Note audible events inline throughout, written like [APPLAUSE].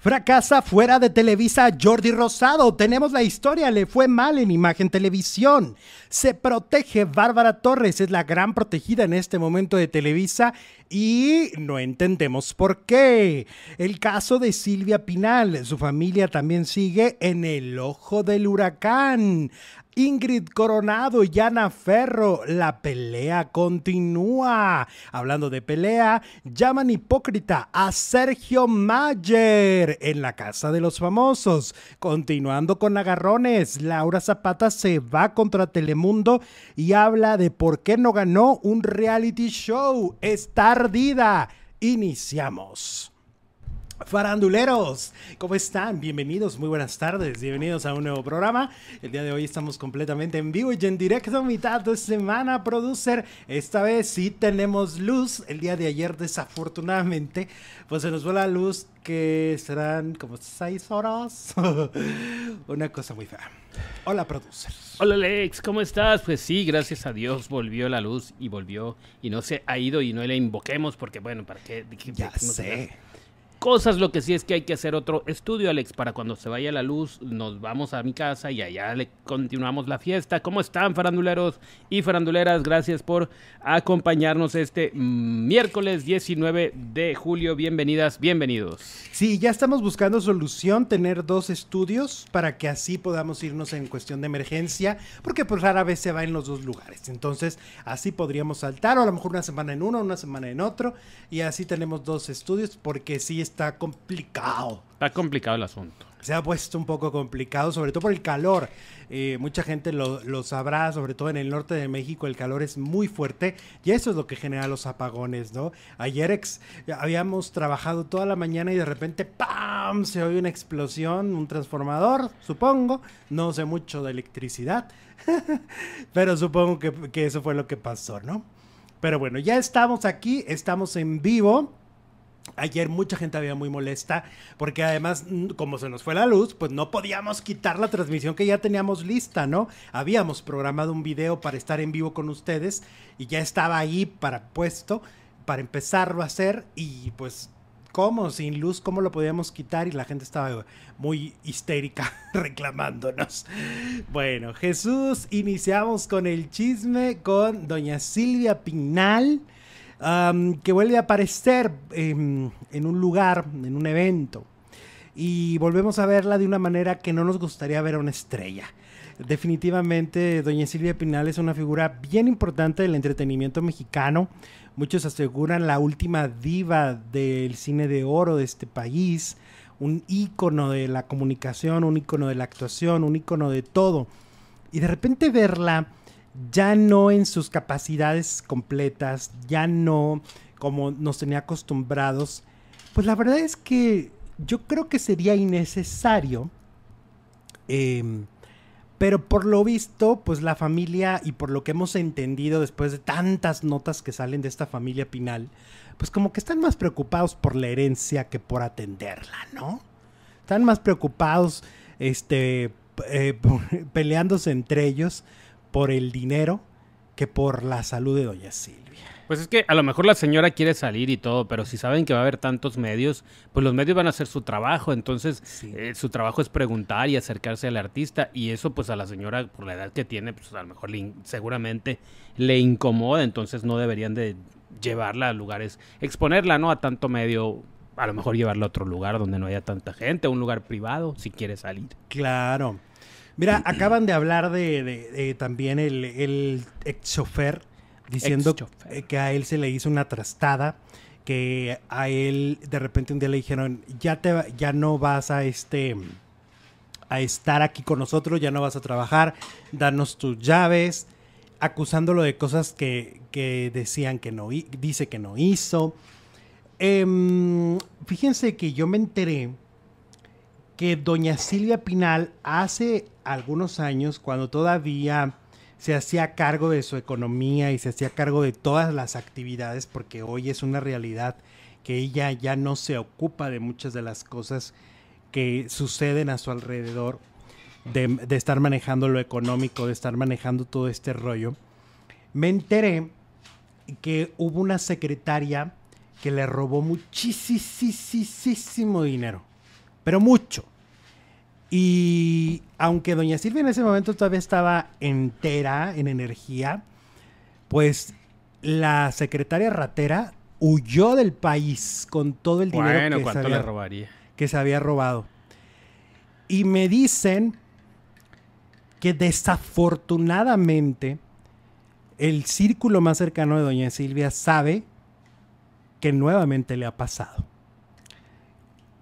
Fracasa fuera de Televisa Jordi Rosado. Tenemos la historia, le fue mal en Imagen Televisión. Se protege Bárbara Torres, es la gran protegida en este momento de Televisa y no entendemos por qué. El caso de Silvia Pinal, su familia también sigue en el ojo del huracán. Ingrid Coronado y Ana Ferro. La pelea continúa. Hablando de pelea, llaman hipócrita a Sergio Mayer en la Casa de los Famosos. Continuando con agarrones, Laura Zapata se va contra Telemundo y habla de por qué no ganó un reality show. Está ardida. Iniciamos. Faranduleros, ¿cómo están? Bienvenidos, muy buenas tardes, bienvenidos a un nuevo programa. El día de hoy estamos completamente en vivo y en directo, mitad de semana, producer. Esta vez sí tenemos luz. El día de ayer, desafortunadamente, pues se nos fue la luz que serán como seis horas. [LAUGHS] Una cosa muy fea. Hola, producer. Hola, Alex, ¿cómo estás? Pues sí, gracias a Dios volvió la luz y volvió y no se ha ido y no le invoquemos porque, bueno, ¿para qué? Ya sé. Cosas, lo que sí es que hay que hacer otro estudio, Alex, para cuando se vaya la luz, nos vamos a mi casa y allá le continuamos la fiesta. ¿Cómo están, faranduleros y faranduleras? Gracias por acompañarnos este miércoles 19 de julio. Bienvenidas, bienvenidos. Sí, ya estamos buscando solución, tener dos estudios para que así podamos irnos en cuestión de emergencia, porque pues rara vez se va en los dos lugares. Entonces, así podríamos saltar, o a lo mejor una semana en uno, una semana en otro, y así tenemos dos estudios, porque sí está complicado. Está complicado el asunto. Se ha puesto un poco complicado, sobre todo por el calor. Eh, mucha gente lo, sabrá, sobre todo en el norte de México, el calor es muy fuerte y eso es lo que genera los apagones, ¿no? Ayer ex, habíamos trabajado toda la mañana y de repente ¡pam! se oye una explosión, un transformador, supongo. No sé mucho de electricidad, [LAUGHS] pero supongo que, que eso fue lo que pasó, ¿no? Pero bueno, ya estamos aquí, estamos en vivo. Ayer mucha gente había muy molesta porque además, como se nos fue la luz, pues no podíamos quitar la transmisión que ya teníamos lista, ¿no? Habíamos programado un video para estar en vivo con ustedes y ya estaba ahí para puesto, para empezarlo a hacer y pues, ¿cómo? Sin luz, ¿cómo lo podíamos quitar? Y la gente estaba muy histérica [LAUGHS] reclamándonos. Bueno, Jesús, iniciamos con el chisme con doña Silvia Pinal que vuelve a aparecer en un lugar, en un evento. Y volvemos a verla de una manera que no nos gustaría ver a una estrella. Definitivamente, doña Silvia Pinal es una figura bien importante del entretenimiento mexicano. Muchos aseguran la última diva del cine de oro de este país, un ícono de la comunicación, un ícono de la actuación, un ícono de todo. Y de repente verla ya no en sus capacidades completas, ya no como nos tenía acostumbrados, pues la verdad es que yo creo que sería innecesario. Em, pero por lo visto, pues la familia y por lo que hemos entendido después de tantas notas que salen de esta familia Pinal, pues como que están más preocupados por la herencia que por atenderla, ¿no? Están más preocupados, este, eh, [LAUGHS] peleándose entre ellos por el dinero que por la salud de doña Silvia. Pues es que a lo mejor la señora quiere salir y todo, pero si saben que va a haber tantos medios, pues los medios van a hacer su trabajo. Entonces, eh, su trabajo es preguntar y acercarse al artista. Y eso, pues a la señora, por la edad que tiene, pues a lo mejor seguramente le incomoda. Entonces, no deberían de llevarla a lugares, exponerla, ¿no? A tanto medio. A lo mejor llevarla a otro lugar donde no haya tanta gente, un lugar privado, si quiere salir. Claro. Mira, acaban de hablar de, también el, el ex chofer diciendo que a él se le hizo una trastada, que a él de repente un día le dijeron, ya te ya no vas a este a estar aquí con nosotros, ya no vas a trabajar, danos tus llaves, acusándolo de cosas que, que decían que no dice que no hizo. Em, fíjense que yo me enteré que doña Silvia Pinal hace algunos años, cuando todavía se hacía cargo de su economía y se hacía cargo de todas las actividades, porque hoy es una realidad que ella ya no se ocupa de muchas de las cosas que suceden a su alrededor, de, estar manejando lo económico, de estar manejando todo este rollo, me enteré que hubo una secretaria que le robó muchísimo dinero pero mucho. Y aunque doña Silvia en ese momento todavía estaba entera en energía, pues la secretaria ratera huyó del país con todo el dinero Bueno, que, se ¿cuánto había, le robaría? que se había robado. Y me dicen que desafortunadamente el círculo más cercano de doña Silvia sabe que nuevamente le ha pasado.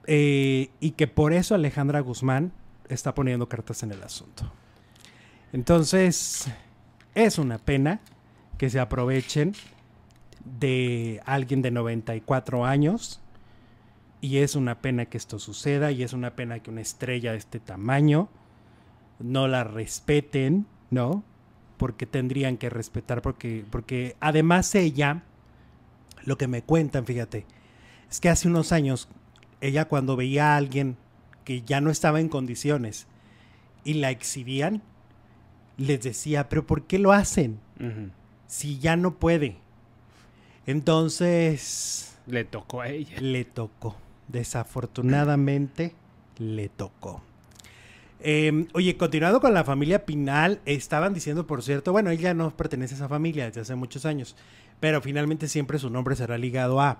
Eh, y que por eso Alejandra Guzmán está poniendo cartas en el asunto. Entonces, es una pena que se aprovechen de alguien de 94 años. Y es una pena que esto suceda. Y es una pena que una estrella de este tamaño no la respeten, ¿no? Porque tendrían que respetar. Porque, porque además ella, lo que me cuentan, fíjate, es que hace unos años, ella cuando veía a alguien que ya no estaba en condiciones y la exhibían, les decía, pero ¿por qué lo hacen? Si ya no puede. Entonces, Le tocó a ella. le tocó. Desafortunadamente, le tocó. Eh, oye, continuando con la familia Pinal, estaban diciendo, por cierto, bueno, ella no pertenece a esa familia desde hace muchos años, pero finalmente siempre su nombre será ligado a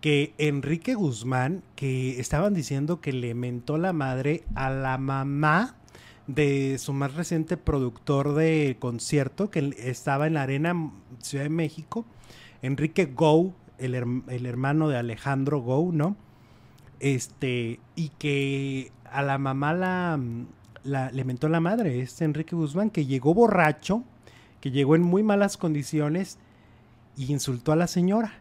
que Enrique Guzmán, que estaban diciendo que le mentó la madre a la mamá de su más reciente productor de concierto, que estaba en la Arena Ciudad de México, Enrique Go, el, el hermano de Alejandro Go, ¿no? Este, y que a la mamá la, le mentó la madre, este Enrique Guzmán, que llegó borracho, que llegó en muy malas condiciones y insultó a la señora.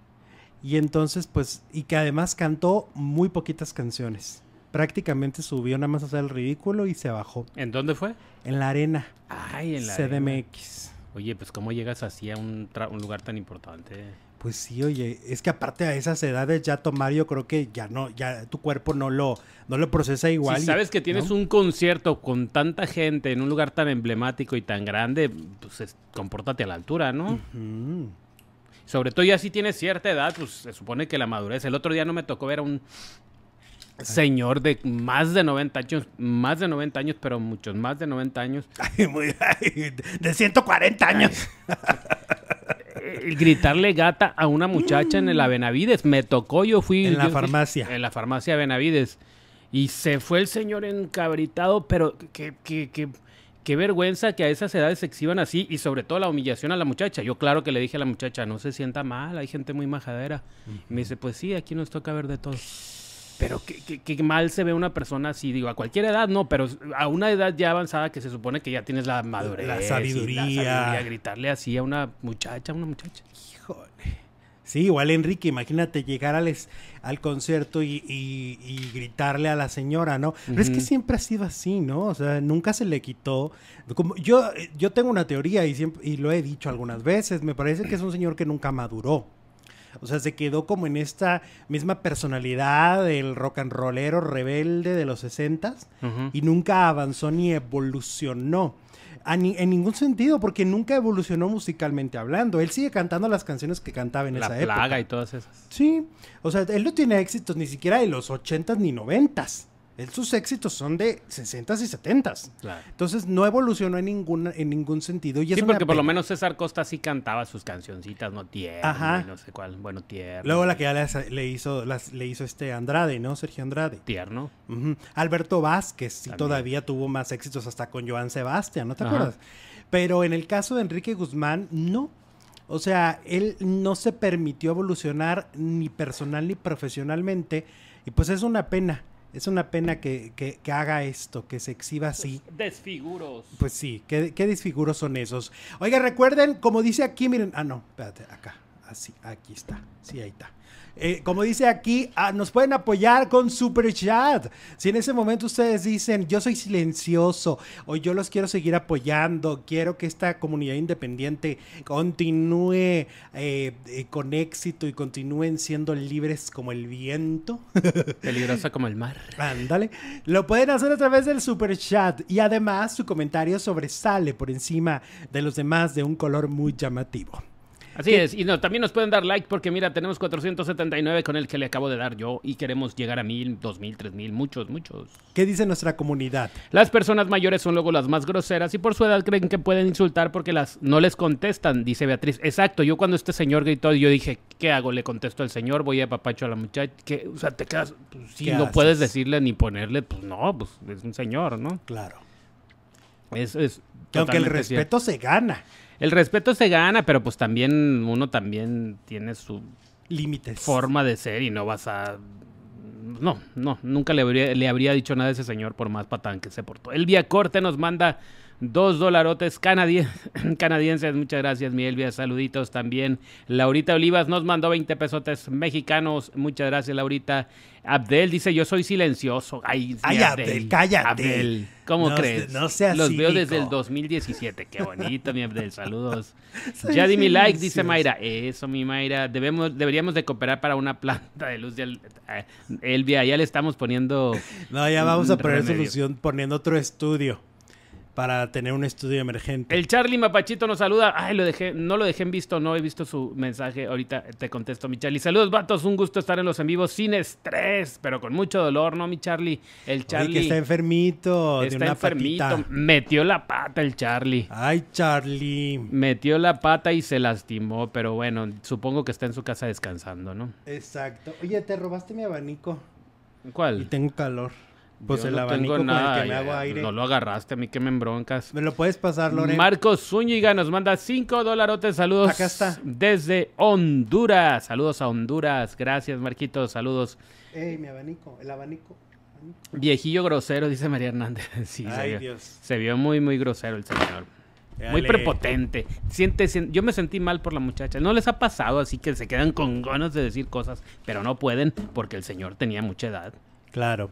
Y entonces, pues, y que además cantó muy poquitas canciones. Prácticamente subió nada más a hacer el ridículo y se bajó. ¿En dónde fue? En la arena, Ay, en la arena. CDMX. Oye, pues ¿cómo llegas así a un, tra- un lugar tan importante? Pues sí, oye, es que aparte a esas edades ya tomar, yo creo que ya no, ya tu cuerpo no lo, no lo procesa igual. si y- sabes que tienes ¿no? un concierto con tanta gente en un lugar tan emblemático y tan grande, pues es- compórtate a la altura, ¿no? Sobre todo ya si tienes cierta edad, pues se supone que la madurez. El otro día no me tocó ver a un señor de más de 90 años, más de 90 años, pero muchos más de 90 años, [LAUGHS] Ay, muy- ay, de 140 años. [LAUGHS] gritarle gata a una muchacha en el Benavides. Me tocó, yo fui... En la fui- farmacia. en la farmacia Benavides. Y se fue el señor encabritado, pero qué, qué, qué- qué vergüenza que a esas edades se exhiban así y sobre todo la humillación a la muchacha. Yo claro que le dije a la muchacha, no se sienta mal, hay gente muy majadera. Y me dice, pues sí, aquí nos toca ver de todo. Pero qué, qué- qué mal se ve una persona así, digo, a cualquier edad no, pero a una edad ya avanzada que se supone que ya tienes la madurez. La y sabiduría. gritarle así a una muchacha, a una muchacha. Híjole. Sí, igual Enrique, imagínate llegar al, es- al concierto y, y- y gritarle a la señora, ¿no? Pero es que siempre ha sido así, ¿no? O sea, nunca se le quitó. Como, yo, yo tengo una teoría y, siempre, y lo he dicho algunas veces, me parece que es un señor que nunca maduró. O sea, se quedó como en esta misma personalidad del rock and rollero rebelde de los 60s Ujú. y nunca avanzó ni evolucionó. A ni- en ningún sentido, porque nunca evolucionó musicalmente hablando. Él sigue cantando las canciones que cantaba en La esa plaga época. y todas esas. Sí, o sea, él no tiene éxitos ni siquiera de los 80s ni 90s. Él, sus éxitos son de 60s y 70s. Claro. Entonces no evolucionó en, ninguna, en ningún sentido. Y Sí, porque por lo menos César Costa sí cantaba sus cancioncitas, no tierno, Ajá. y no sé cuál, bueno, tierno. Luego la que ya le, le hizo, las, le hizo este Andrade, ¿no? Sergio Andrade. Tierno. Alberto Vázquez sí También. todavía tuvo más éxitos hasta con Joan Sebastián, ¿no te Ajá. acuerdas? Pero en el caso de Enrique Guzmán, no. O sea, él no se permitió evolucionar ni personal ni profesionalmente. Y pues es una pena. Es una pena que, que- que haga esto, que se exhiba así. Desfiguros. Pues sí, ¿qué, qué disfiguros son esos. Oiga, recuerden, como dice aquí, miren. Ah, no, espérate, acá. Así, aquí está. Sí, ahí está. Eh, como dice aquí, ah, nos pueden apoyar con Super Chat. Si en ese momento ustedes dicen, yo soy silencioso o yo los quiero seguir apoyando, quiero que esta comunidad independiente continúe eh, eh, con éxito y continúen siendo libres como el viento. [LAUGHS] Peligrosa como el mar. Ándale. Lo pueden hacer a través del super chat y además su comentario sobresale por encima de los demás de un color muy llamativo. Así es, y no, también nos pueden dar like porque mira, tenemos 479 con el que le acabo de dar yo y queremos llegar a mil, dos mil, tres mil, muchos, muchos. ¿Qué dice nuestra comunidad? Las personas mayores son luego las más groseras y por su edad creen que pueden insultar porque las no les contestan, dice Beatriz. Exacto, yo cuando este señor gritó, yo dije, ¿qué hago? Le contesto al señor, voy a papacho a la muchacha, que, o sea, te quedas, pues, si no puedes decirle ni ponerle, pues no, pues es un señor, ¿no? Claro. Es, es que aunque el respeto se gana. El respeto se gana, pero pues también uno también tiene su límites. Forma de ser y no vas a no, no, nunca le habría, le habría dicho nada a ese señor por más patán que se portó. Elvia Corte nos manda dos dolarotes [CLEARS THROAT] canadienses. Muchas gracias, mi Elvia. Saluditos también. Laurita Olivas nos mandó 20 pesotes mexicanos. Muchas gracias, Laurita. Abdel dice, yo soy silencioso. Ay, Abdel, cállate. Abdel, ¿cómo crees? No seas Los veo desde el 2017. Qué bonito, mi Abdel. Saludos. [LAUGHS] ya di mi like, dice Mayra. Eso, mi Mayra. Debemos, deberíamos de cooperar para una planta de luz. De, eh, Elvia, ya le estamos poniendo... No, ya vamos a poner solución poniendo otro estudio para tener un estudio emergente. El Charlie Mapachito nos saluda. Ay, lo dejé, no lo dejé en visto, no he visto su mensaje. Ahorita te contesto, mi Charlie. Saludos, vatos. Un gusto estar en los en vivos sin estrés, pero con mucho dolor, ¿no, mi Charlie? El Charlie. que está enfermito. Está enfermito. Metió la pata el Charlie. Ay, Charlie. Metió la pata y se lastimó, pero bueno, supongo que está en su casa descansando, ¿no? Exacto. Oye, te robaste mi abanico. ¿Cuál? Y tengo calor. Pues el abanico con el que me hago aire. No lo agarraste, a mí que me embroncas. Me lo puedes pasar, Lore. Marcos Zúñiga nos manda 5 dolarotes. Saludos. Acá está. Desde Honduras. Saludos a Honduras. Gracias, Marquitos. Saludos. Ey, mi abanico. El abanico. Viejillo grosero, dice María Hernández. [LAUGHS] Sí, Ay, se, vio, Dios. se vio muy, muy grosero el señor. Muy prepotente. Siente, yo me sentí mal por la muchacha. No les ha pasado, así que se quedan con ganas de decir cosas, pero no pueden porque el señor tenía mucha edad. Claro.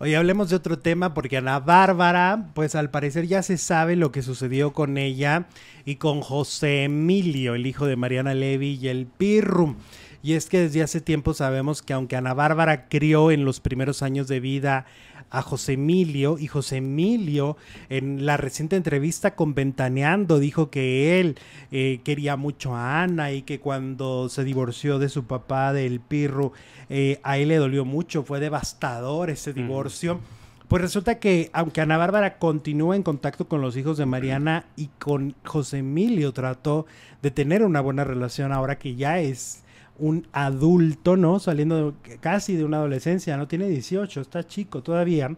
Oye, hablemos de otro tema porque Ana Bárbara, pues al parecer ya se sabe lo que sucedió con ella y con José Emilio, el hijo de Mariana Levy y el Pirrum. Y es que desde hace tiempo sabemos que aunque Ana Bárbara crió en los primeros años de vida a José Emilio y José Emilio en la reciente entrevista con Ventaneando dijo que él eh, quería mucho a Ana y que cuando se divorció de su papá del Pirro eh, a él le dolió mucho, fue devastador ese divorcio. Pues resulta que aunque Ana Bárbara continúa en contacto con los hijos de Mariana y con José Emilio trató de tener una buena relación ahora que ya es un adulto, ¿no? Saliendo casi de una adolescencia, no tiene 18, está chico todavía,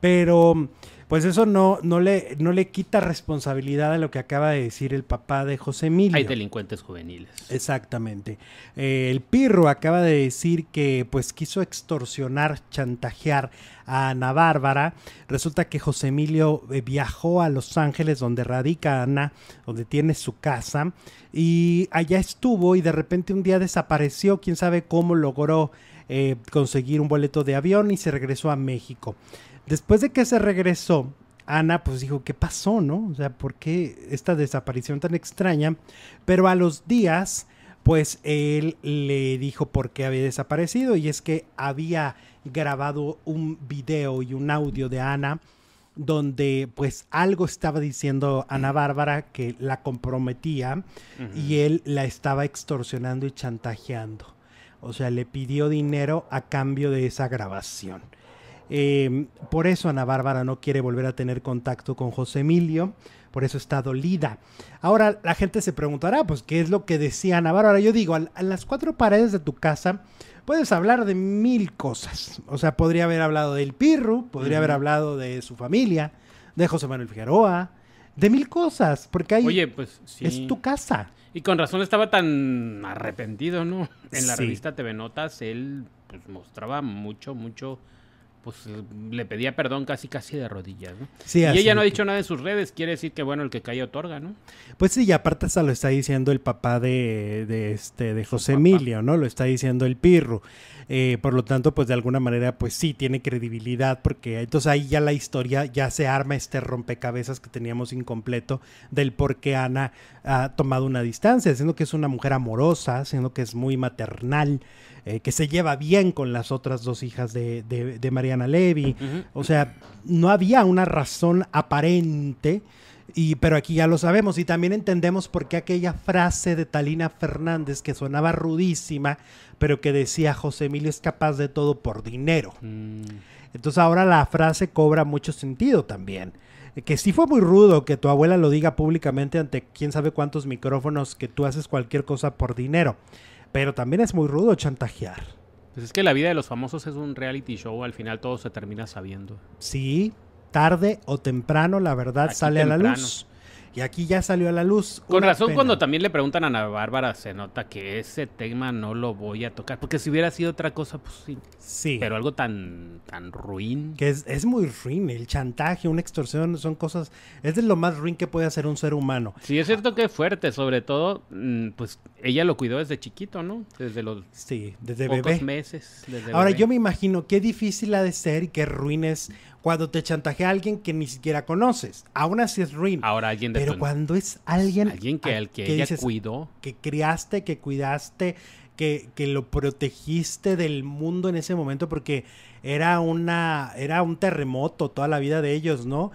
pero pues eso no, no, le, no le quita responsabilidad a lo que acaba de decir el papá de José Emilio. Hay delincuentes juveniles. Exactamente. Eh, el Pirro acaba de decir que pues quiso extorsionar, chantajear a Ana Bárbara. Resulta que José Emilio eh, viajó a Los Ángeles, donde radica Ana, donde tiene su casa, y allá estuvo y de repente un día desapareció, quién sabe cómo logró eh, conseguir un boleto de avión y se regresó a México. Después de que se regresó, Ana pues dijo, ¿qué pasó, no? O sea, ¿por qué esta desaparición tan extraña? Pero a los días, pues él le dijo por qué había desaparecido y es que había grabado un video y un audio de Ana donde pues algo estaba diciendo Ana Bárbara que la comprometía y él la estaba extorsionando y chantajeando. O sea, le pidió dinero a cambio de esa grabación. Eh, por eso Ana Bárbara no quiere volver a tener contacto con José Emilio, por eso está dolida. Ahora la gente se preguntará, pues, ¿qué es lo que decía Ana Bárbara? Yo digo, a, las cuatro paredes de tu casa puedes hablar de mil cosas. O sea, podría haber hablado del Pirru, podría haber hablado de su familia, de José Manuel Figueroa, de mil cosas, porque ahí Oye, pues, es tu casa. Y con razón estaba tan arrepentido, ¿no? En la revista TV Notas él pues, mostraba mucho, mucho pues le pedía perdón casi casi de rodillas, ¿no? Sí, y ella no ha dicho nada en sus redes, quiere decir que bueno, el que cae otorga, ¿no? Pues sí, y aparte se lo está diciendo el papá de, de este de José Emilio, ¿no? Lo está diciendo el Pirro. Eh, por lo tanto, pues de alguna manera, pues sí tiene credibilidad, porque entonces ahí ya la historia ya se arma este rompecabezas que teníamos incompleto del por qué Ana ha tomado una distancia, siendo que es una mujer amorosa, siendo que es muy maternal, eh, que se lleva bien con las otras dos hijas de, Mariana Levy. O sea, no había una razón aparente Y, pero aquí ya lo sabemos y también entendemos por qué aquella frase de Talina Fernández que sonaba rudísima, pero que decía José Emilio es capaz de todo por dinero. Mm. Entonces ahora la frase cobra mucho sentido también. Que sí fue muy rudo que tu abuela lo diga públicamente ante quién sabe cuántos micrófonos que tú haces cualquier cosa por dinero. Pero también es muy rudo chantajear. Pues es que la vida de los famosos es un reality show, al final todo se termina sabiendo. Sí, tarde o temprano la verdad Aquí sale a la luz. Y aquí ya salió a la luz. Con razón, pena. cuando también le preguntan a Ana Bárbara, se nota que ese tema no lo voy a tocar. Porque si hubiera sido otra cosa, pues sí. Sí. Pero algo tan, tan ruin. Que es, es muy ruin, el chantaje, una extorsión, son cosas, es de lo más ruin que puede hacer un ser humano. Sí, es cierto que es fuerte, sobre todo, mm, pues ella lo cuidó desde chiquito, ¿no? Desde los Sí, desde pocos bebé. meses. desde Ahora bebé. yo me imagino qué difícil ha de ser y qué ruin es cuando te chantajea alguien que ni siquiera conoces. Aún así es ruin. Ahora alguien de pero tu- cuando es alguien, alguien que, a- al que, ella dices cuidó. que criaste, que cuidaste, que, que lo protegiste del mundo en ese momento porque era una era un terremoto toda la vida de ellos, ¿no?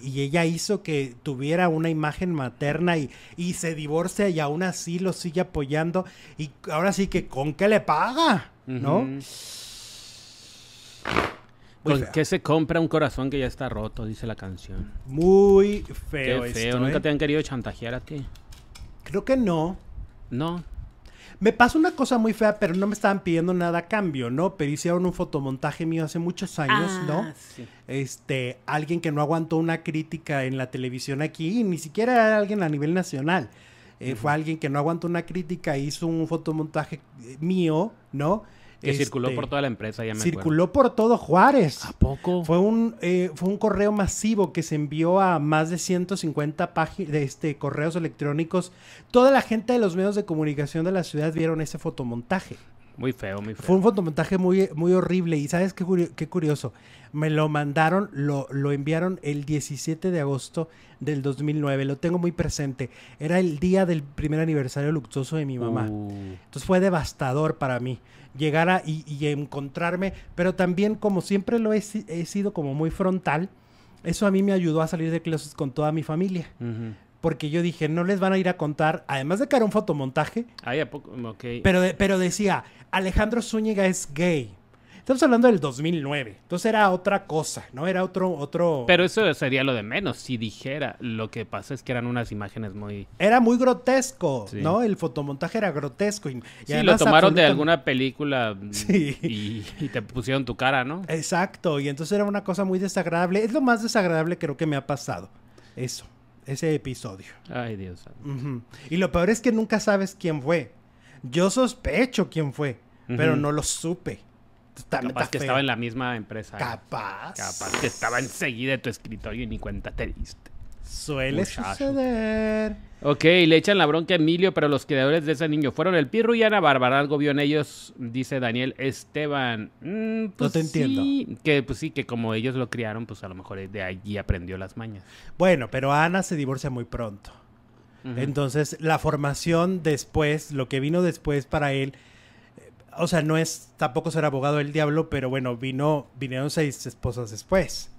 Y, y ella hizo que tuviera una imagen materna y, y se divorcia y aún así lo sigue apoyando y ahora sí que con qué le paga, ¿no? Ujú. Muy ¿Con feo. qué se compra un corazón que ya está roto? Dice la canción. Muy Qué feo, feo. esto, Nunca ¿eh? te han querido chantajear a ti. Creo que no. No. Me pasó una cosa muy fea, pero no me estaban pidiendo nada a cambio, ¿no? Pero hicieron un fotomontaje mío hace muchos años, ¿no? Ah, sí. Este, alguien que no aguantó una crítica en la televisión aquí, y ni siquiera era alguien a nivel nacional. Eh, Fue alguien que no aguantó una crítica, hizo un fotomontaje eh, mío, ¿no? Que circuló Este, por toda la empresa, ya me Circuló por todo Juárez. ¿A poco? Fue un, eh, fue un correo masivo que se envió a más de 150 páginas de este, correos electrónicos. Toda la gente de los medios de comunicación de la ciudad vieron ese fotomontaje. Muy feo, muy feo. Fue un fotomontaje muy, muy horrible. Y sabes qué, curio- qué curioso. Me lo mandaron, lo, lo enviaron el 17 de agosto del 2009. Lo tengo muy presente. Era el día del primer aniversario luctuoso de mi mamá. Uh, Entonces fue devastador para mí llegar a y, y encontrarme, pero también como siempre lo he, si- he sido como muy frontal, eso a mí me ayudó a salir de clases con toda mi familia. Porque yo dije, no les van a ir a contar, además de que era un fotomontaje, Ay, ¿a poco? Ok. pero, de- pero decía, Alejandro Zúñiga es gay. Estamos hablando del 2009. Entonces era otra cosa, ¿no? Era otro, otro... Pero eso sería lo de menos, si dijera. Lo que pasa es que eran unas imágenes muy... Era muy grotesco, Sí. ¿no? El fotomontaje era grotesco. Y, y Sí, lo tomaron de alguna película mm, Sí. y, y te pusieron tu cara, ¿no? Exacto, y entonces era una cosa muy desagradable. Es lo más desagradable creo que me ha pasado. Eso, ese episodio. Ay, Dios. Y lo peor es que nunca sabes quién fue. Yo sospecho quién fue, pero no lo supe. Está- Capaz está que feo. estaba en la misma empresa. Capaz. Capaz que estaba enseguida de tu escritorio y ni cuenta te diste. Suele Muchacho. suceder. Ok, le echan la bronca a Emilio, pero los creadores de ese niño fueron el Pirro y Ana Bárbara. Algo vio en ellos, dice Daniel Esteban. Mm, pues te entiendo. que pues sí, que como ellos lo criaron, pues a lo mejor de allí aprendió las mañas. Bueno, pero Ana se divorcia muy pronto. Entonces, la formación después, lo que vino después para él, eh, o sea, no es tampoco ser abogado del diablo, pero bueno, vino, vinieron seis esposas después.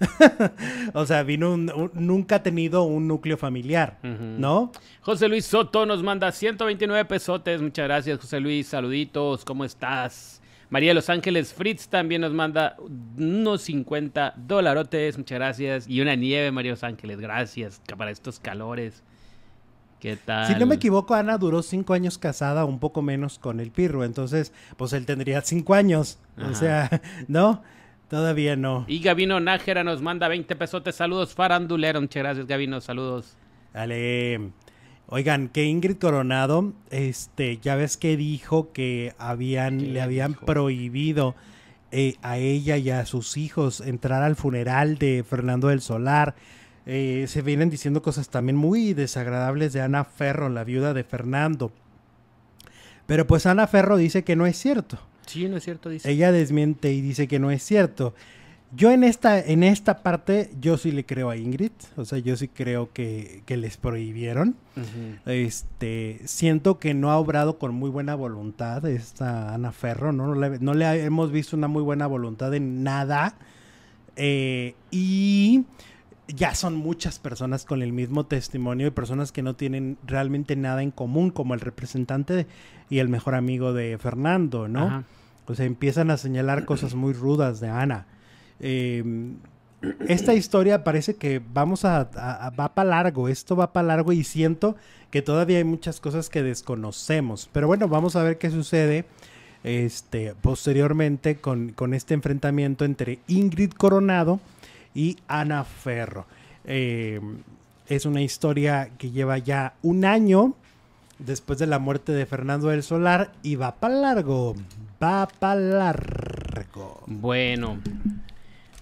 [LAUGHS] o sea, vino un, un- nunca ha tenido un núcleo familiar. ¿no? José Luis Soto nos manda 129 pesotes. Muchas gracias, José Luis. Saluditos, ¿cómo estás? María de Los Ángeles Fritz también nos manda unos 50 dolarotes. Muchas gracias. Y una nieve, María de Los Ángeles. Gracias para estos calores. ¿Qué tal? Si no me equivoco, Ana duró cinco años casada, un poco menos con el Pirro, entonces, pues él tendría cinco años. O sea, [LAUGHS] ¿no? Todavía no. Y Gavino Nájera nos manda 20 pesotes. Saludos, farandulero. Muchas gracias, Gavino. Saludos. Dale. Oigan, que Ingrid Coronado, este, ya ves que dijo que habían, ¿Qué le habían dijo? prohibido eh, a ella y a sus hijos entrar al funeral de Fernando del Solar. Eh, se vienen diciendo cosas también muy desagradables de Ana Ferro, la viuda de Fernando. Pero pues Ana Ferro dice que no es cierto. Sí, no es cierto, dice. Ella desmiente y dice que no es cierto. Yo en esta, en esta parte, yo sí le creo a Ingrid. O sea, yo sí creo que, que les prohibieron. Este, siento que no ha obrado con muy buena voluntad esta Ana Ferro, ¿no? No le, no le hemos visto una muy buena voluntad en nada. Eh, y ya son muchas personas con el mismo testimonio y personas que no tienen realmente nada en común, como el representante y el mejor amigo de Fernando, ¿no? Ajá. O sea, empiezan a señalar cosas muy rudas de Ana. Eh, esta historia parece que vamos a, a- va para largo, esto va para largo y siento que todavía hay muchas cosas que desconocemos. Pero bueno, vamos a ver qué sucede este, posteriormente con, con este enfrentamiento entre Ingrid Coronado y Ana Ferro. Eh, es una historia que lleva ya un año después de la muerte de Fernando del Solar y va para largo, va para largo. Bueno.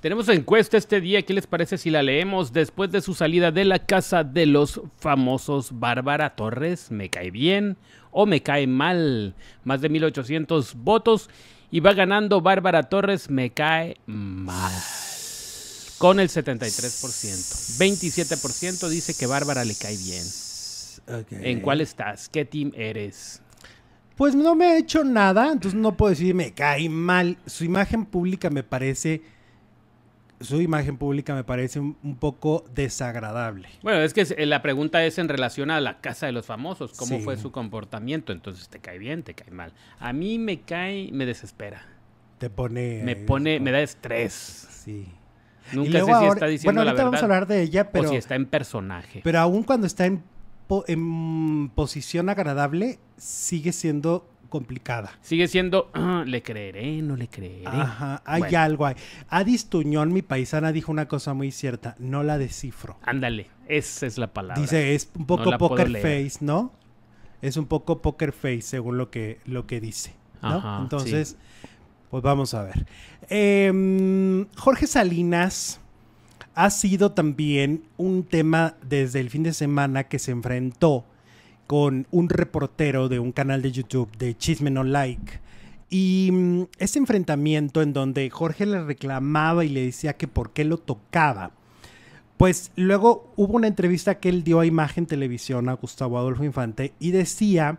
Tenemos encuesta este día, ¿qué les parece si la leemos? Después de su salida de la casa de los famosos Bárbara Torres, ¿me cae bien o me cae mal? Más de 1800 votos y va ganando Bárbara Torres, me cae mal. Con el 73%. 27% dice que Bárbara le cae bien. ¿En cuál estás? ¿Qué team eres? Pues no me ha hecho nada, entonces no puedo decir me cae mal. Su imagen pública me parece. Su imagen pública me parece un, un poco desagradable. Bueno, es que eh, la pregunta es en relación a la casa de los famosos, cómo Sí. fue su comportamiento, entonces te cae bien, te cae mal. A mí me cae, me desespera, Te pone. me pone, me da estrés. Sí. Nunca sé si ahora- está diciendo Bueno, la ahorita verdad vamos a hablar de ella, pero. o si está en personaje. Pero aún cuando está en, po- en posición agradable, sigue siendo complicada. Sigue siendo, "Ah, le creeré, no le creeré. Ajá, hay Bueno. algo ahí. Adis Tuñón, mi paisana, dijo una cosa muy cierta. No la descifro. Ándale, esa es la palabra. Dice, es un poco No poker face, ¿no? Es un poco poker face, según lo que, lo que dice. ¿no? Ajá, Entonces, pues vamos a ver. Em, Jorge Salinas ha sido también un tema desde el fin de semana que se enfrentó con un reportero de un canal de YouTube de Chisme No Like. Y mm, ese enfrentamiento en donde Jorge le reclamaba y le decía que por qué lo tocaba. Pues luego hubo una entrevista que él dio a Imagen Televisión a Gustavo Adolfo Infante y decía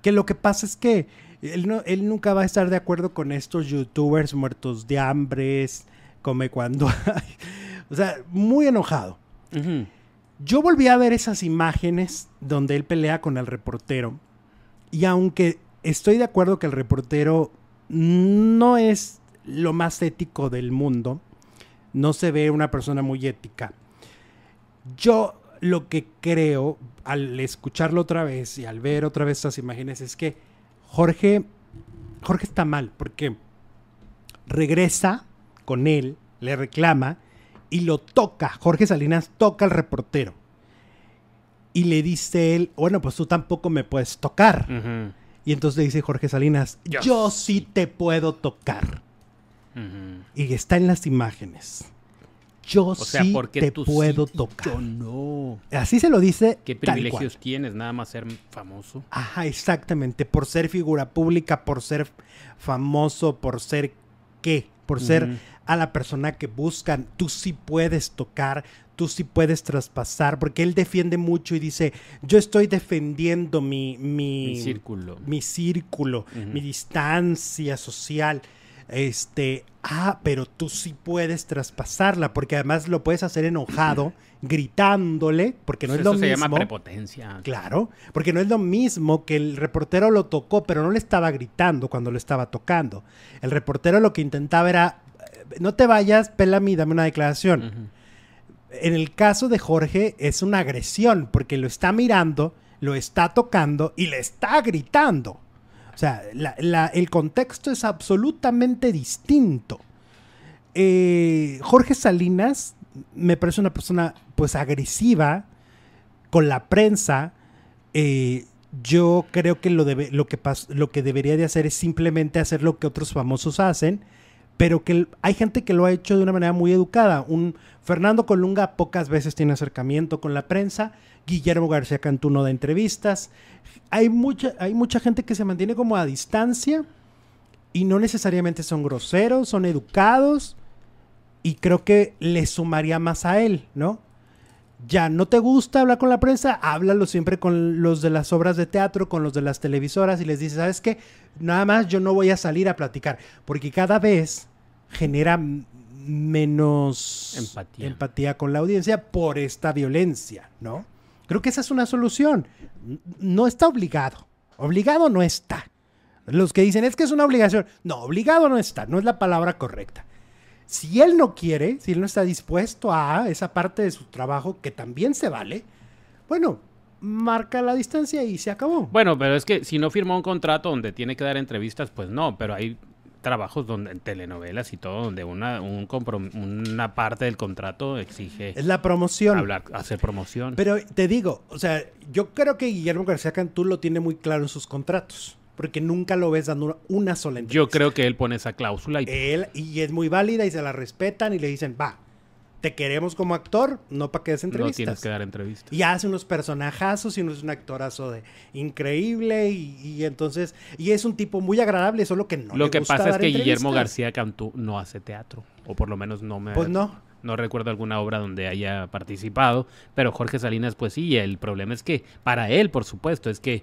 que lo que pasa es que él, no- él nunca va a estar de acuerdo con estos youtubers muertos de hambres, come cuando [LAUGHS] hay. O sea, muy enojado. Yo volví a ver esas imágenes donde él pelea con el reportero y aunque estoy de acuerdo que el reportero no es lo más ético del mundo, no se ve una persona muy ética. Yo lo que creo al escucharlo otra vez y al ver otra vez estas imágenes es que Jorge Jorge está mal porque regresa con él, le reclama y lo toca. Jorge Salinas toca al reportero. Y le dice él, bueno, pues tú tampoco me puedes tocar. Y entonces le dice Jorge Salinas, Yo yo, sí te puedo tocar. Y está en las imágenes. Yo O sea, sí porque te puedo sí tocar. yo no. Así se lo dice. ¿Qué privilegios tienes nada más ser famoso? Ajá, exactamente. Por ser figura pública, por ser famoso, por ser qué, por ser. A la persona que buscan. Tú sí puedes tocar, tú sí puedes traspasar, porque él defiende mucho y dice, yo estoy defendiendo mi, mi, Mi círculo. mi círculo, mi distancia social. Este, ah, pero tú sí puedes traspasarla, porque además lo puedes hacer enojado, gritándole, porque no Pues es lo eso se mismo. llama prepotencia. Claro, porque no es lo mismo que el reportero lo tocó, pero no le estaba gritando cuando lo estaba tocando. El reportero lo que intentaba era, no te vayas, pélame y dame una declaración. En el caso de Jorge es una agresión, porque lo está mirando, lo está tocando y le está gritando. O sea, la- la- el contexto es absolutamente distinto. Eh, Jorge Salinas me parece una persona pues agresiva con la prensa. Eh, yo creo que lo, debe- lo, que lo que debería de hacer es simplemente hacer lo que otros famosos hacen, pero que hay gente que lo ha hecho de una manera muy educada. Un Fernando Colunga pocas veces tiene acercamiento con la prensa, Guillermo García Cantú no da entrevistas. Hay mucha, hay mucha gente que se mantiene como a distancia y no necesariamente son groseros, son educados y creo que le sumaría más a él, ¿no? Ya no te gusta hablar con la prensa, háblalo siempre con los de las obras de teatro, con los de las televisoras y les dices, ¿sabes qué? Nada más yo no voy a salir a platicar, porque cada vez genera menos Empatía. empatía con la audiencia por esta violencia, ¿no? Creo que esa es una solución. No está obligado. Obligado no está. Los que dicen es que es una obligación. No, obligado no está. No es la palabra correcta. Si él no quiere, si él no está dispuesto a esa parte de su trabajo que también se vale, bueno, marca la distancia y se acabó. Bueno, pero es que si no firmó un contrato donde tiene que dar entrevistas, pues no, pero hay trabajos donde en telenovelas y todo donde una un una parte del contrato exige Es la promoción. hablar hacer promoción. Pero te digo, o sea, yo creo que Guillermo García Cantú lo tiene muy claro en sus contratos, porque nunca lo ves dando una, una sola entrevista. Yo creo que él pone esa cláusula y Él, y es muy válida y se la respetan y le dicen, va, te queremos como actor, no para que des no entrevistas. tienes que dar entrevistas. Y hace unos personajazos y no es un actorazo de increíble y, y entonces, y es un tipo muy agradable, solo que no Lo le que gusta pasa es que Guillermo. García Cantú no hace teatro, o por lo menos no me Pues no. no recuerdo alguna obra donde haya participado, pero Jorge Salinas pues sí, el problema es que para él, por supuesto, es que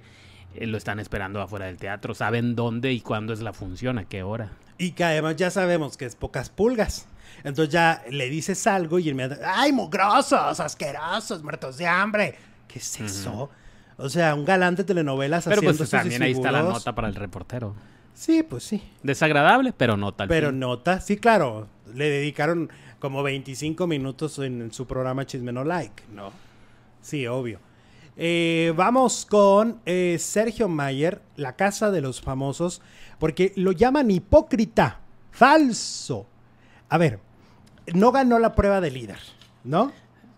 eh, lo están esperando afuera del teatro, saben dónde y cuándo es la función, a qué hora. Y que además ya sabemos que es pocas pulgas. Entonces ya le dices algo y inmediatamente, ¡ay, mugrosos, asquerosos, muertos de hambre! ¿Qué es eso? O sea, un galán de telenovelas Pero haciendo pues también ahí está la nota para el reportero. Sí, pues sí. Desagradable, pero nota. al Pero fin. nota, sí, claro. Le dedicaron como 25 minutos en su programa Chisme No Like, ¿no? Sí, obvio. Eh, vamos con eh, Sergio Mayer, La Casa de los Famosos, porque lo llaman hipócrita, falso. A ver, no ganó la prueba de líder, ¿no?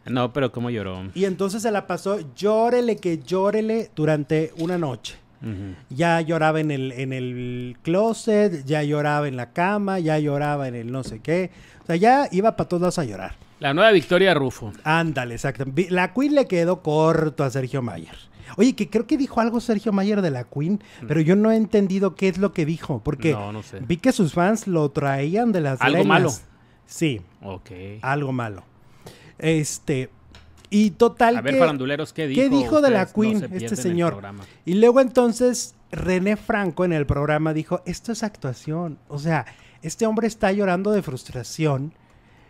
No, pero cómo lloró. Y entonces se la pasó, llórele que llórele durante una noche. Ya lloraba en el, en el closet, ya lloraba en la cama, ya lloraba en el no sé qué. O sea, ya iba para todos lados a llorar. La nueva Victoria Rufo. Ándale, exacto. La Queen le quedó corto a Sergio Mayer. Oye, que creo que dijo algo Sergio Mayer de la Queen, pero yo no he entendido qué es lo que dijo, porque No, no sé. vi que sus fans lo traían de las ¿Algo leñas. malo? Sí, Ok. algo malo. Este, y total A ver, que- faranduleros, ¿qué dijo? ¿Qué dijo de la no Queen se este señor? Y luego entonces René Franco en el programa dijo, esto es actuación. O sea, este hombre está llorando de frustración,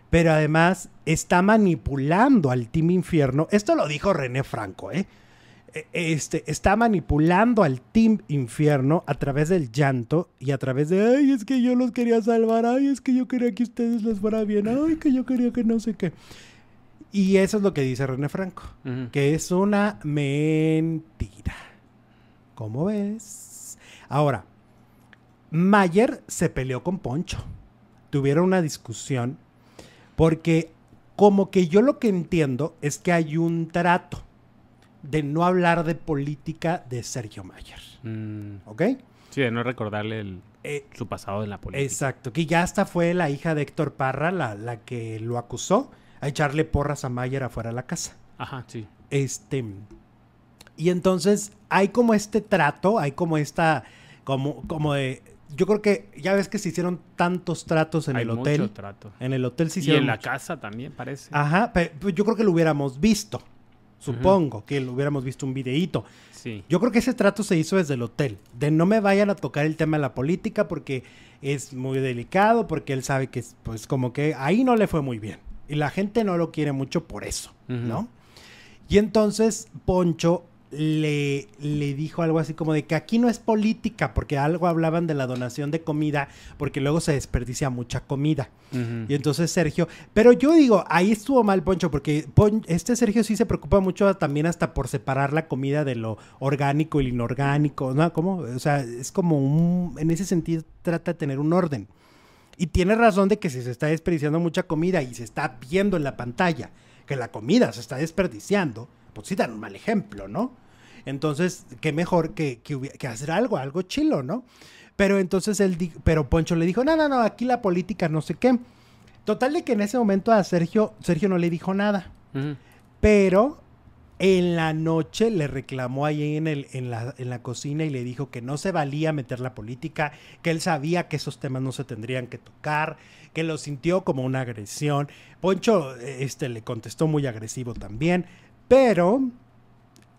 pero además está manipulando al Team Infierno. Esto lo dijo René Franco, ¿eh? E- Este, está manipulando al Team Infierno a través del llanto y a través de, ay, es que yo los quería salvar, ay, es que yo quería que ustedes les fuera bien, ay, que yo quería que no sé qué. Y eso es lo que dice René Franco que es una mentira. ¿Cómo ves? Ahora, Mayer se peleó con Poncho. Tuvieron una discusión porque como que yo lo que entiendo es que hay un trato de no hablar de política de Sergio Mayer. Mm, ¿Ok? sí, de no recordarle el- Eh, su pasado en la política. exacto, que ya hasta fue la hija de Héctor Parra la, la que lo acusó a echarle porras a Mayer afuera de la casa. Ajá, sí. Este. Y entonces hay como este trato, hay como esta. Como, como de. Yo creo que ya ves que se hicieron tantos tratos en Hay el mucho hotel. trato. En el hotel se Y hicieron. en la mucho. casa también, parece. Ajá, pero yo creo que lo hubiéramos visto. Supongo que lo hubiéramos visto un videíto. Sí. Yo creo que ese trato se hizo desde el hotel. De no me vayan a tocar el tema de la política porque es muy delicado, porque él sabe que, es, pues, como que ahí no le fue muy bien. Y la gente no lo quiere mucho por eso. ¿no? Y entonces Poncho le, le dijo algo así como de que aquí no es política, porque algo hablaban de la donación de comida, porque luego se desperdicia mucha comida. Y entonces Sergio, pero yo digo, ahí estuvo mal Poncho, porque Pon- este Sergio sí se preocupa mucho también hasta por separar la comida de lo orgánico y lo inorgánico, ¿no? ¿Cómo? O sea, es como un, en ese sentido trata de tener un orden. Y tiene razón de que si se está desperdiciando mucha comida y se está viendo en la pantalla que la comida se está desperdiciando, pues sí dan un mal ejemplo, ¿no? Entonces, qué mejor que, que, hacer algo, algo chilo, ¿no? Pero entonces él, pero Poncho le dijo, no, no, no, aquí la política no sé qué. Total de que en ese momento a Sergio, Sergio no le dijo nada. Pero en la noche le reclamó ahí en, el, en, la, en la cocina y le dijo que no se valía meter la política, que él sabía que esos temas no se tendrían que tocar, que lo sintió como una agresión. Poncho este, le contestó muy agresivo también, pero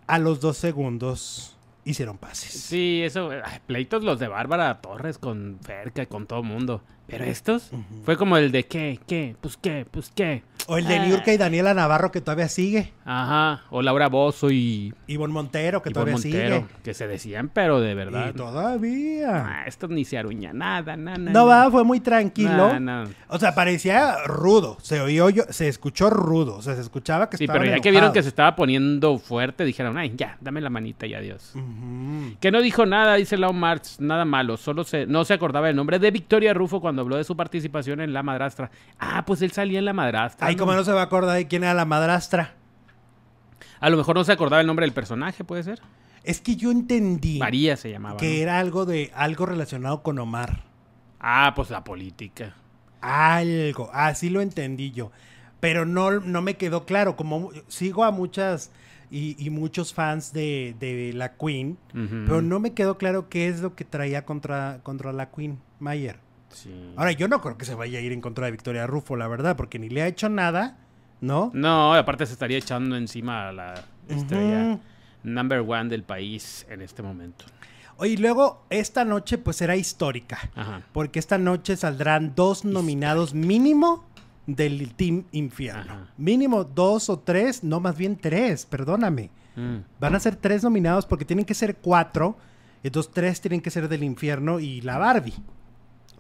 a los dos segundos hicieron pases. Sí, eso, pleitos los de Bárbara Torres con Ferca, con todo mundo. Pero estos fue como el de qué, qué, pues qué, pues qué. O el de Ah. Niurka y Daniela Navarro que todavía sigue. Ajá, o Laura Bozo y Ivonne Montero que Ivonne todavía Montero, sigue. que se decían, pero de verdad. Y todavía. Ah, estos ni se aruña nada, nada. No va, fue muy tranquilo. No, no. O sea, parecía rudo. Se oyó, yo- se escuchó rudo. O sea, se escuchaba que Sí, estaban pero ya que vieron que se estaba poniendo fuerte, dijeron, ay, ya, dame la manita y adiós. Que no dijo nada, dice Lau Marx, nada malo, solo se, no se acordaba el nombre de Victoria Rufo cuando habló de su participación en La Madrastra. Ah, pues él salía en La Madrastra. Ay, ¿no? como no se va a acordar de quién era la madrastra. A lo mejor no se acordaba el nombre del personaje, puede ser. Es que yo entendí María se llamaba. que ¿no? era algo de algo relacionado con Omar. Ah, pues la política. Algo, así lo entendí yo. Pero no, no me quedó claro. Como sigo a muchas y, y muchos fans de, de la Queen, pero no me quedó claro qué es lo que traía contra, contra la Queen Mayer. Sí. Ahora, yo no creo que se vaya a ir en contra de Victoria Rufo, la verdad, porque ni le ha hecho nada, ¿no? No, aparte se estaría echando encima a la estrella number one del país en este momento. Oye, y luego esta noche pues será histórica, Ajá. porque esta noche saldrán dos nominados mínimo del Team Infierno. Ajá. Mínimo dos o tres, no más bien tres, perdóname. Mm. Van a ser tres nominados porque tienen que ser cuatro, entonces tres tienen que ser del infierno y la Barbie,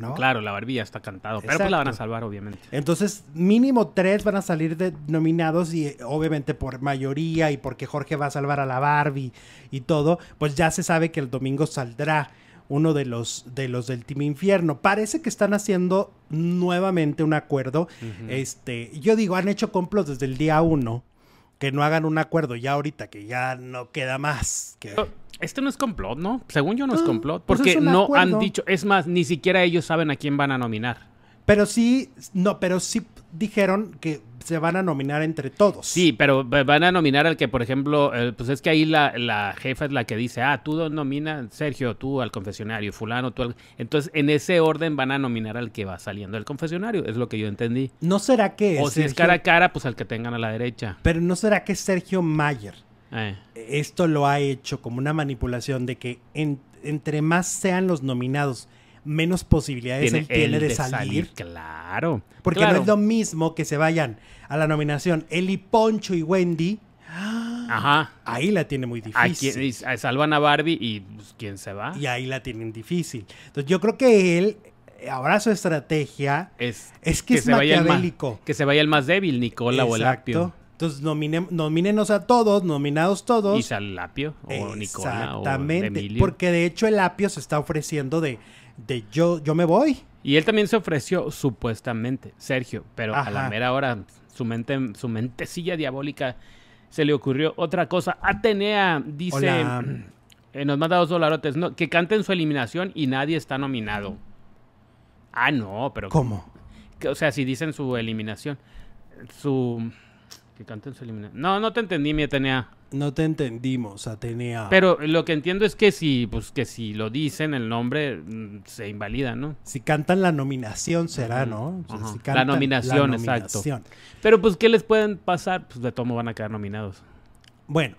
¿no? Claro, la barbilla está cantado, pero pues la van a salvar, obviamente. Entonces, mínimo tres van a salir de nominados y eh, obviamente por mayoría y porque Jorge va a salvar a la Barbie y todo, pues ya se sabe que el domingo saldrá uno de los de los del Team Infierno. Parece que están haciendo nuevamente un acuerdo. Este, yo digo, han hecho complots desde el día uno que no hagan un acuerdo ya ahorita que ya no queda más. Que... Este no es complot, ¿no? Según yo no es No, complot. pues Porque es no han dicho, es más, ni siquiera ellos saben a quién van a nominar. Pero sí, no, pero sí dijeron que se van a nominar entre todos. Sí, pero va- van a nominar al que, por ejemplo, eh, pues es que ahí la, la jefa es la que dice, ah, tú nomina, Sergio, tú al confesionario, fulano, tú al... Entonces, en ese orden van a nominar al que va saliendo del confesionario, es lo que yo entendí. ¿No será que O si es cara a cara, pues al que tengan a la derecha. Pero no será que Sergio Mayer Eh, esto lo ha hecho como una manipulación de que en- entre más sean los nominados, menos posibilidades él tiene el de, salir. Claro. Porque claro. no es lo mismo que se vayan a la nominación Eli Poncho y Wendy. Ajá. Ahí la tiene muy difícil. salvan a Barbie y pues, ¿quién se va? Y ahí la tienen difícil. Entonces yo creo que él, eh, ahora su estrategia Es, es que, es vaya el más, maquiavélico. que se vaya el más débil, Nicola o el. Apio. Entonces nomine- nomínenos a todos, nominados todos. Y sal Apio o Nicola o Exactamente, Emilio. porque de hecho el apio se está ofreciendo de, de yo, yo me voy. Y él también se ofreció, supuestamente, Sergio, pero a la mera hora, su mente, su mentecilla diabólica se le ocurrió otra cosa. Atenea dice, eh, nos manda dos dolarotes, no, que canten su eliminación y nadie está nominado. Ah, no, pero... ¿Cómo? que- o sea, si dicen su eliminación, su... Que canten su eliminación. No, no te entendí, mi Atenea. No te entendimos, Atenea. Pero lo que entiendo es que si, pues, que si lo dicen el nombre, mm, se invalida, ¿no? si cantan la nominación será, ¿no? O sea, Ajá. si La cantan nominación, exacto. Pero pues, ¿qué les pueden pasar? Pues de tomo van a quedar nominados. Bueno,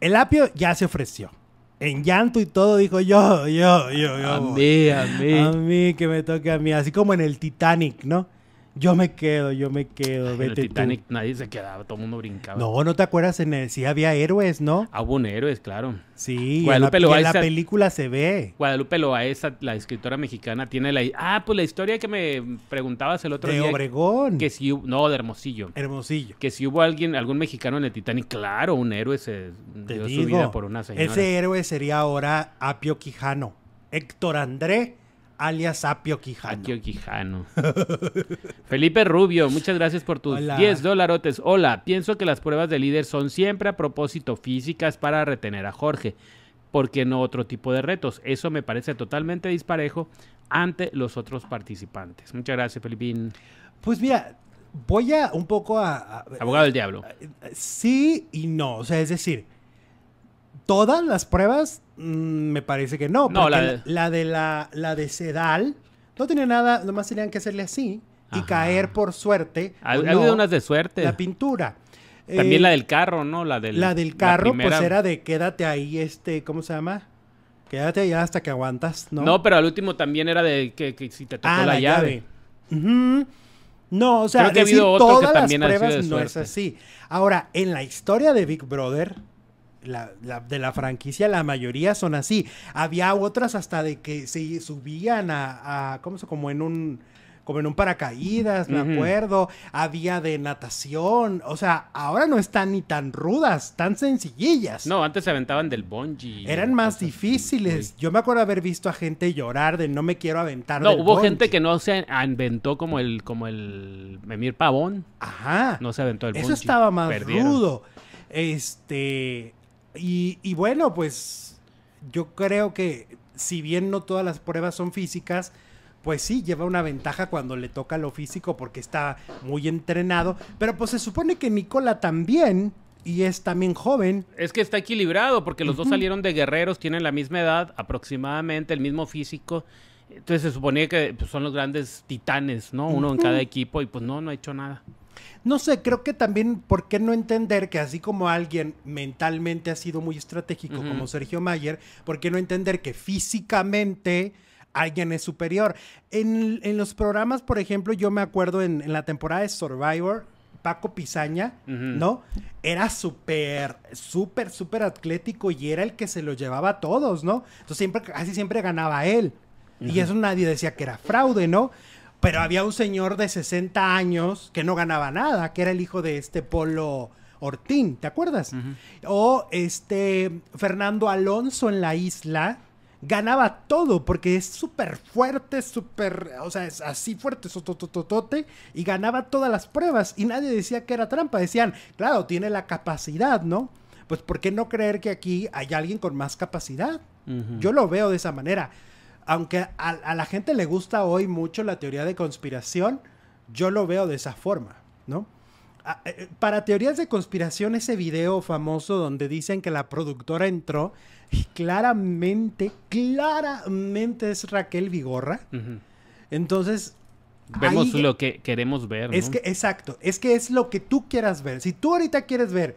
el apio ya se ofreció. En llanto y todo dijo yo, yo, yo, yo. A mí, a mí. A mí, que me toque a mí. Así como en el Titanic, ¿no? Yo me quedo, yo me quedo, En el vete tú. Titanic nadie se quedaba, todo el mundo brincaba. No, ¿no te acuerdas? En el, sí había héroes, ¿no? Ah, hubo un héroes, claro. Sí, en Guadalupe la, y en la Loaiza- película se ve. Guadalupe Loaesa, la escritora mexicana, tiene la... Ah, pues la historia que me preguntabas el otro De día. Obregón. Que si. No, de Hermosillo. Hermosillo. Que si hubo alguien, algún mexicano en el Titanic, claro, un héroe se Te dio su vida por una señora. ese héroe sería ahora Apio Quijano. Héctor André, alias Apio Quijano. Akio Quijano. [LAUGHS] Felipe Rubio, muchas gracias por tus Hola. 10 dolarotes. Hola, pienso que las pruebas de líder son siempre a propósito físicas para retener a Jorge. ¿Por qué no otro tipo de retos? Eso me parece totalmente disparejo ante los otros participantes. Muchas gracias, Felipín. Pues mira, voy a un poco a... a- Abogado del diablo. sí y no. O sea, es decir, todas las pruebas mm, me parece que no. No, porque la de- la de la, la de Sedal no tenía nada, nomás tenían que hacerle así y Ajá. caer por suerte. Ha ha no, habido unas de suerte. la pintura. También Eh, la del carro, ¿no? La del, La del carro, primera- pues era de quédate ahí, este, ¿cómo se llama? Quédate allá hasta que aguantas, ¿no? ¿no? pero al último también era de que, que si te tocó Ah, la, llave. No, o sea, Creo que ha decir habido otro que todas las también ha sido pruebas de no es así. Ahora, en la historia de Big Brother, la, la- de la franquicia, la mayoría son así. Había otras hasta de que se subían a, a ¿cómo se? Como en un, como en un paracaídas, me acuerdo. Había de natación. O sea, ahora no están ni tan rudas, tan sencillillas. No, antes se aventaban del bungee. Eran más difíciles. Yo me acuerdo haber visto a gente llorar de no me quiero aventar. No, del hubo bungee". gente que no se inventó como el, como el Memir Pavón. Ajá. No se aventó el Eso bungee. estaba más Perdieron. rudo. Este. Y, y bueno, pues yo creo que si bien no todas las pruebas son físicas, pues sí, lleva una ventaja cuando le toca lo físico porque está muy entrenado. Pero pues se supone que Nicola también, y es también joven. Es que está equilibrado porque los dos salieron de guerreros, tienen la misma edad, aproximadamente el mismo físico. Entonces se suponía que pues, son los grandes titanes, ¿no? Uno en cada equipo y pues no, no ha hecho nada. No sé, creo que también, ¿por qué no entender que así como alguien mentalmente ha sido muy estratégico como Sergio Mayer, ¿por qué no entender que físicamente alguien es superior? En, en los programas, por ejemplo, yo me acuerdo en, en la temporada de Survivor, Paco Pizaña. ¿no? Era súper, súper, súper atlético y era el que se lo llevaba a todos, ¿no? Entonces siempre, casi siempre ganaba él. Y eso nadie decía que era fraude, ¿no? Pero había un señor de 60 años que no ganaba nada, que era el hijo de este Polo Ortín, ¿te acuerdas? O este Fernando Alonso en la isla ganaba todo porque es súper fuerte, súper, o sea, es así fuerte, sotototote, y ganaba todas las pruebas y nadie decía que era trampa, decían, claro, tiene la capacidad, ¿no? Pues ¿por qué no creer que aquí hay alguien con más capacidad? Yo lo veo de esa manera. Aunque a, a la gente le gusta hoy mucho la teoría de conspiración, yo lo veo de esa forma, ¿no? Ah, eh, Para teorías de conspiración, ese video famoso donde dicen que la productora entró y claramente, claramente es Raquel Vigorra. Entonces, Vemos ahí- lo que queremos ver, ¿no? es que, exacto, es que es lo que tú quieras ver. Si tú ahorita quieres ver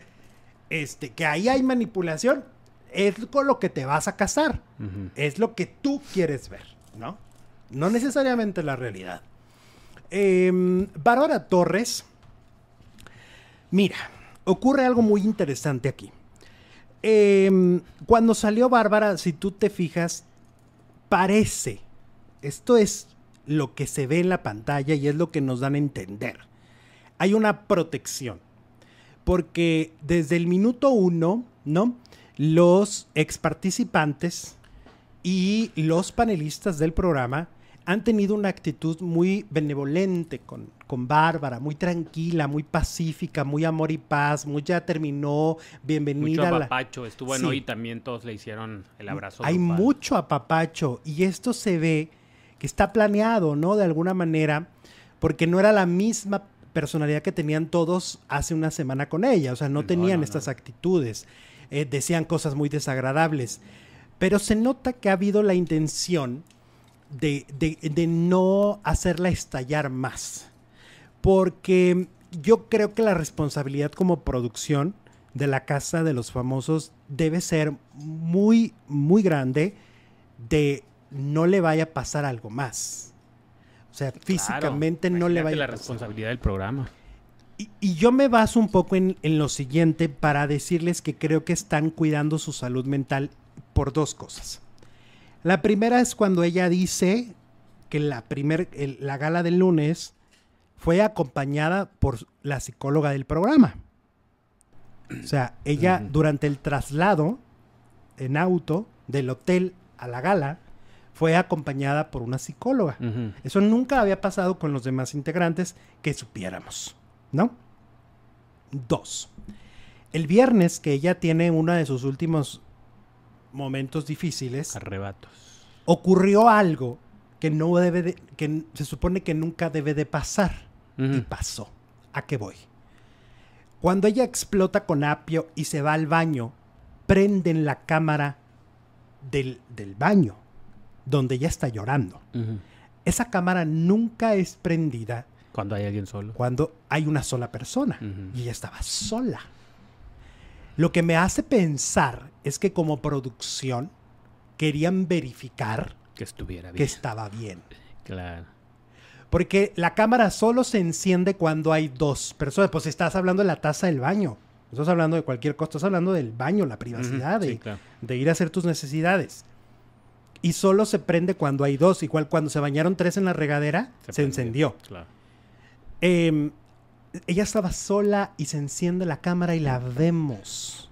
este, que ahí hay manipulación, es con lo que te vas a casar. Es lo que tú quieres ver, ¿no? No necesariamente la realidad. Eh, Bárbara Torres. Mira, ocurre algo muy interesante aquí. Eh, cuando salió Bárbara, si tú te fijas, parece, esto es lo que se ve en la pantalla y es lo que nos dan a entender. Hay una protección. Porque desde el minuto uno, ¿no? Los ex participantes y los panelistas del programa han tenido una actitud muy benevolente con, con Bárbara, muy tranquila, muy pacífica, muy amor y paz, muy ya terminó, Mucho bienvenida a la... apapacho. Estuvo en Sí. hoy también todos le hicieron el abrazo. Hay grupal. mucho apapacho y esto se ve que está planeado, ¿no? De alguna manera, porque no era la misma personalidad que tenían todos hace una semana con ella, o sea, no, No, tenían no, estas no. actitudes, eh, decían cosas muy desagradables, pero se nota que ha habido la intención de, de- de no hacerla estallar más, porque yo creo que la responsabilidad como producción de la Casa de los Famosos debe ser muy, muy grande de no le vaya a pasar algo más. O sea, físicamente no le vaya la a pasar. responsabilidad del programa. Y, y yo me baso un poco en, en lo siguiente para decirles que creo que están cuidando su salud mental por dos cosas. La primera es cuando ella dice que la, primer, el- la gala del lunes fue acompañada por la psicóloga del programa. O sea, ella durante el traslado en auto del hotel a la gala fue acompañada por una psicóloga. Eso nunca había pasado con los demás integrantes que supiéramos, ¿no? Dos. El viernes que ella tiene uno de sus últimos momentos difíciles, Arrebatos. ocurrió algo que no debe de, que se supone que nunca debe de pasar y pasó. ¿A qué voy? Cuando ella explota con apio y se va al baño, prenden la cámara del, del baño, donde ella está llorando. Esa cámara nunca es prendida Cuando hay alguien solo. Cuando hay una sola persona. Y ella estaba sola. Lo que me hace pensar es que como producción querían verificar Que estuviera que estaba bien. Claro. Porque la cámara solo se enciende cuando hay dos personas. Pues estás hablando de la taza del baño. Estás hablando de cualquier cosa. Estás hablando del baño, la privacidad, de, sí, claro. de ir a hacer tus necesidades. Y solo se prende cuando hay dos. Igual cuando se bañaron tres en la regadera, se, prendió, encendió. Claro. Em, ella estaba sola y se enciende la cámara y la vemos.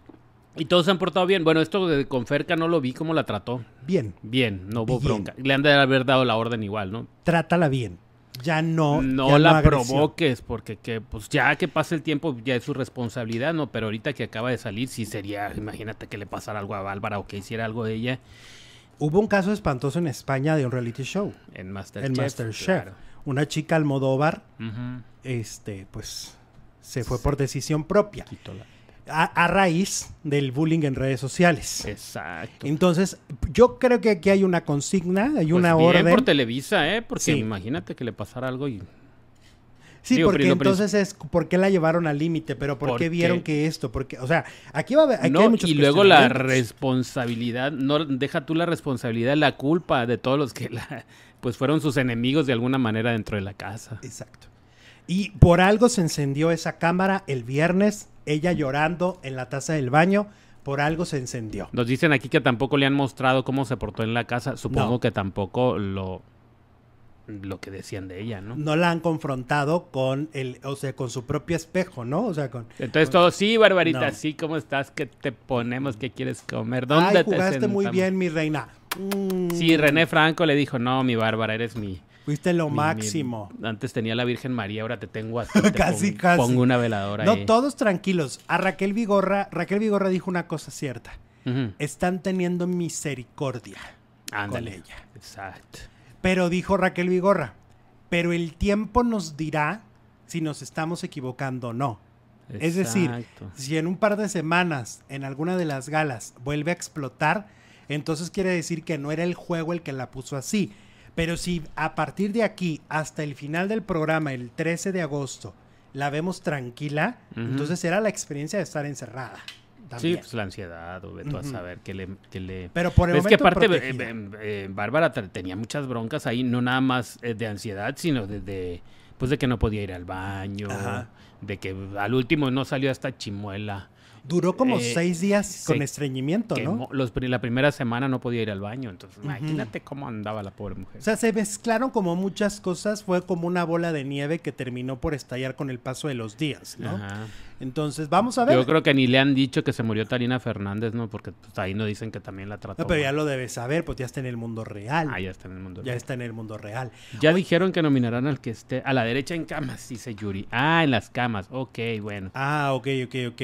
Y todos se han portado bien. Bueno, esto de con Ferca no lo vi cómo la trató. Bien, Bien, no hubo Bien. bronca. Le han de haber dado la orden igual, ¿no? trátala bien. Ya no. no ya la agresión. provoques, porque que, pues ya que pase el tiempo ya es su responsabilidad, ¿no? Pero ahorita que acaba de salir, sí sería, imagínate que le pasara algo a Bárbara o que hiciera algo de ella Hubo un caso espantoso en España de un reality show. en Masterchef. en Masterchef. claro. Una chica Almodóvar, Ujú. este, pues, se fue por decisión propia. A, a raíz del bullying en redes sociales. Exacto. Entonces, yo creo que aquí hay una consigna, hay Pues una bien orden. por Televisa, ¿eh? Porque Sí. imagínate que le pasara algo y... Sí, Digo, porque entonces es por qué la llevaron al límite, pero por, ¿Por qué vieron que esto, porque, o sea, aquí va a haber, aquí No, hay muchos y luego la responsabilidad, no deja tú la responsabilidad, la culpa de todos los que la, pues fueron sus enemigos de alguna manera dentro de la casa. Exacto. Y por algo se encendió esa cámara el viernes, ella llorando en la taza del baño, por algo se encendió. Nos dicen aquí que tampoco le han mostrado cómo se portó en la casa. Supongo No. que tampoco lo, lo que decían de ella, ¿no? No la han confrontado con el, o sea, con su propio espejo, ¿no? O sea, con Entonces todo, sí, Barbarita, No. sí, ¿cómo estás? ¿Qué te ponemos? ¿Qué quieres comer? ¿Dónde Ay, te jugaste muy sentamos?" bien, mi reina. Mm, Sí, René Franco le dijo, no, mi Bárbara, eres mi... Fuiste lo mi- mi- máximo. antes tenía la Virgen María, ahora te tengo a ti. [LAUGHS] te Casi, pongo, casi. Pongo una veladora No, ahí. todos tranquilos. A Raquel Vigorra, Raquel Vigorra dijo una cosa cierta. Están teniendo misericordia Ándale. con ella. Exacto. Pero dijo Raquel Vigorra, pero el tiempo nos dirá si nos estamos equivocando o no. Es decir, si en un par de semanas en alguna de las galas vuelve a explotar, entonces quiere decir que no era el juego el que la puso así. Pero si a partir de aquí hasta el final del programa, el 13 de agosto, la vemos tranquila, entonces era la experiencia de estar encerrada. Sí, pues la ansiedad, o tú a saber qué le, qué le... Pero por el es que aparte, eh, eh, eh, Bárbara te- tenía muchas broncas ahí, no nada más eh, de ansiedad, sino de, de, pues de que no podía ir al baño, Ajá. de que al último no salió hasta chimuela. Duró como eh, seis días con estreñimiento, ¿no? Los la primera semana no podía ir al baño, entonces imagínate cómo andaba la pobre mujer. O sea, se mezclaron como muchas cosas, fue como una bola de nieve que terminó por estallar con el paso de los días, ¿no? Ajá. Entonces, vamos a ver. Yo creo que ni le han dicho que se murió Tarina Fernández, ¿no? Porque pues, ahí no dicen que también la trató. No, pero ya lo debes saber, pues ya está en el mundo real. Ah, ya está en el mundo. ya real. está en el mundo real. Ya dijeron que nominarán al que esté a la derecha en camas, dice Yuri. Ah, en las camas. Ok, bueno. Ah, ok, ok, ok.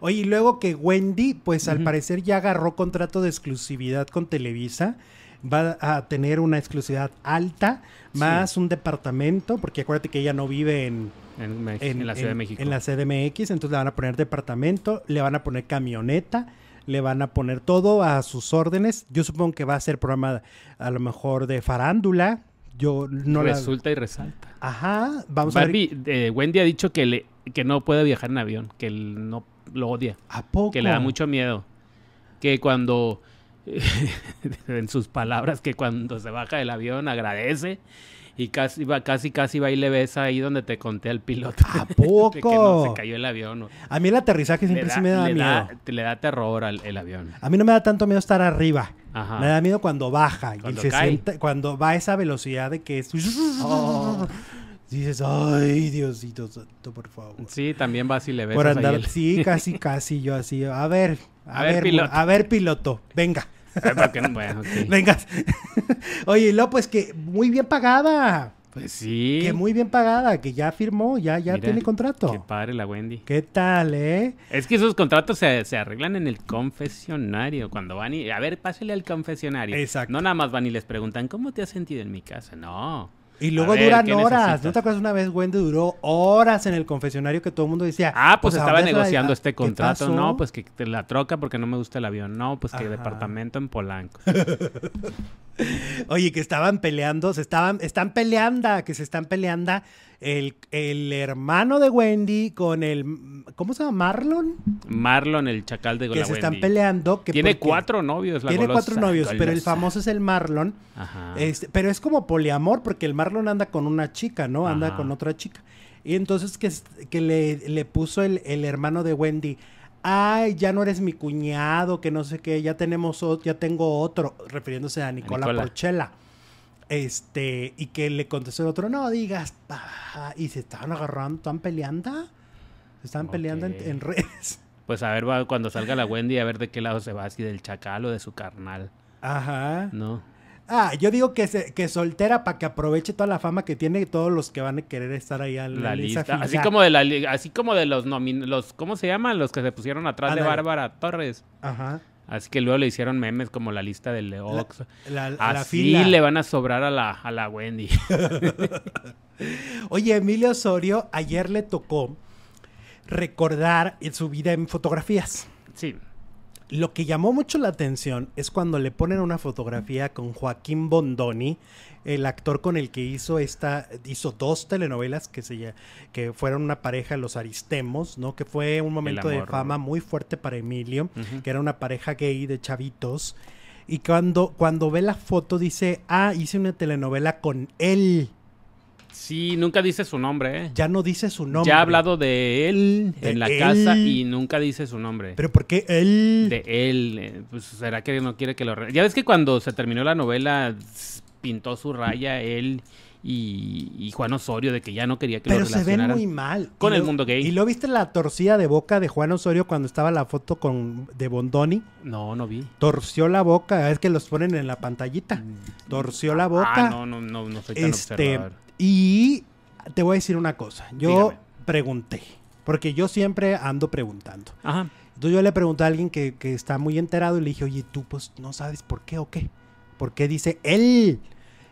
Oye, y luego que Wendy, pues al parecer ya agarró contrato de exclusividad con Televisa. Va a tener una exclusividad alta, más un departamento, porque acuérdate que ella no vive en, En, la Ciudad de México. En la CDMX, entonces le van a poner departamento, le van a poner camioneta, le van a poner todo a sus órdenes. Yo supongo que va a ser programa a lo mejor de farándula. Yo no la... Resulta y resalta. Ajá, vamos a ver. eh, Wendy ha dicho que, le, que no puede viajar en avión, que él no lo odia, ¿A poco? que le da mucho miedo. Que cuando, [LAUGHS] en sus palabras, que cuando se baja del avión agradece y casi va, casi, casi va y le besa ahí donde te conté al piloto. ¿A [LAUGHS] de que no se poco? cayó el avión. A mí el aterrizaje siempre da, sí me da le miedo. da- le da terror al el avión. A mí no me da tanto miedo estar arriba. Ajá. Me da miedo cuando baja. Cuando y se cuando va a esa velocidad de que es... Oh. Dices, ay, Diosito por favor. Sí, también vas y le besas Por andar, el- sí, casi, casi yo así. A ver, a, A ver, piloto. a ver, piloto, venga, Ay, ¿para qué no? Bueno, ok. [LAUGHS] venga. Oye, luego pues que muy bien pagada, Pues sí. que muy bien pagada, que ya firmó, ya, ya Mira, tiene contrato. Qué padre la Wendy. ¿Qué tal, eh? Es que esos contratos se, se arreglan en el confesionario. Cuando van y. A ver, pásale al confesionario. Exacto. No nada más van y les preguntan, ¿cómo te has sentido en mi casa? No. Y luego ver, duran ¿qué horas. necesitas? ¿No te acuerdas una vez, Wendy duró horas en el confesionario que todo el mundo decía? Ah, pues, estaba ahora es la- negociando este ¿qué contrato. No, pues que te la troca porque no me gusta el avión. No, pues que Ajá. departamento en Polanco. [LAUGHS] Oye, que estaban peleando, se estaban, están peleando, que se están peleando el, el hermano de Wendy con el, ¿cómo se llama? Marlon. Marlon, el chacal de Que la se están Wendy. peleando. Que Tiene cuatro novios, la Tiene golosa, cuatro novios, pero el famoso es el Marlon. Ajá. Este, pero es como poliamor, porque el Marlon anda con una chica, ¿no? Anda Ajá. con otra chica. Y entonces que, que le, le puso el, el hermano de Wendy. Ay, ya no eres mi cuñado, que no sé qué, ya tenemos o- ya tengo otro, refiriéndose a Nicola, Nicola. Porchela. Este, y que le contestó el otro, no digas, pa", y se estaban agarrando, están peleando. Se estaban peleando en, [LAUGHS] redes. Pues a ver, va, cuando salga la Wendy, a ver de qué lado se va, si del chacal o de su carnal, Ajá. ¿no? Ah, yo digo que, se, que soltera para que aproveche toda la fama que tiene todos los que van a querer estar ahí en La lista. Así como de la así como de los los ¿cómo se llaman? Los que se pusieron atrás de. Bárbara Torres. Ajá. Así que luego le hicieron memes como la lista del Ox. La, la Así le van a sobrar a la, a la Wendy. [LAUGHS] Oye, Emilio Osorio ayer le tocó recordar en su vida en fotografías. Sí. Lo que llamó mucho la atención es cuando le ponen una fotografía con Joaquín Bondoni, el actor con el que hizo esta, hizo dos telenovelas que se que fueron una pareja, los Aristemos, ¿no? Que fue un momento de fama muy fuerte para Emilio, que era una pareja gay de chavitos. Y cuando, cuando ve la foto dice, ah, hice una telenovela con él. Sí, nunca dice su nombre, ¿eh? Ya no dice su nombre. Ya ha hablado de él De en la él. casa y nunca dice su nombre. Pero ¿por qué él? de él, eh, pues será que no quiere que lo... Ya ves que cuando se terminó la novela pintó su raya él y, y Juan Osorio de que ya no quería que Pero lo se ven relacionaran. muy mal. con el mundo gay. ¿Y lo viste la torcida de boca de Juan Osorio cuando estaba la foto con de Bondoni? No, no vi. Torció la boca, es que los ponen en la pantallita. Torció la boca. Ah, no, no, no, no soy tan este, observador. Y te voy a decir una cosa. Yo Dígame. pregunté, porque yo siempre ando preguntando. Ajá. Entonces yo le pregunté a alguien que, que está muy enterado y le dije, oye, tú pues no sabes por qué o qué. ¿Por qué dice él?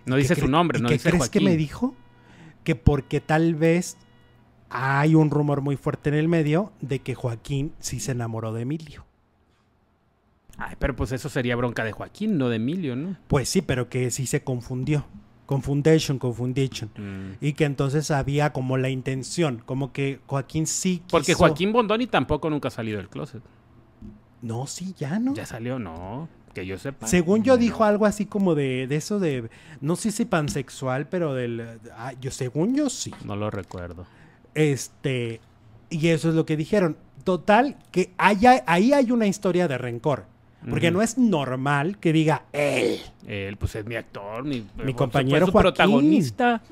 No ¿Qué dice su nombre, ¿y no qué dice crees que Joaquín. me dijo? Que porque tal vez hay un rumor muy fuerte en el medio de que Joaquín sí se enamoró de Emilio. Ay, pero pues eso sería bronca de Joaquín, no de Emilio, ¿no? Pues sí, pero que sí se confundió. Confundation, confundation. Mm. Y que entonces había como la intención, como que Joaquín sí quiso... Porque Joaquín Bondoni tampoco nunca ha salido del closet. No, sí, ya no. Ya salió, no, que yo sepa. Según yo No. dijo algo así como de, de eso de, no sé si pansexual, pero del, ah, yo según yo sí. No lo recuerdo. Este, y eso es lo que dijeron. Total, que haya, ahí hay una historia de rencor. Porque no es normal que diga él. Él, pues es mi actor, mi, Mi fue compañero su protagonista.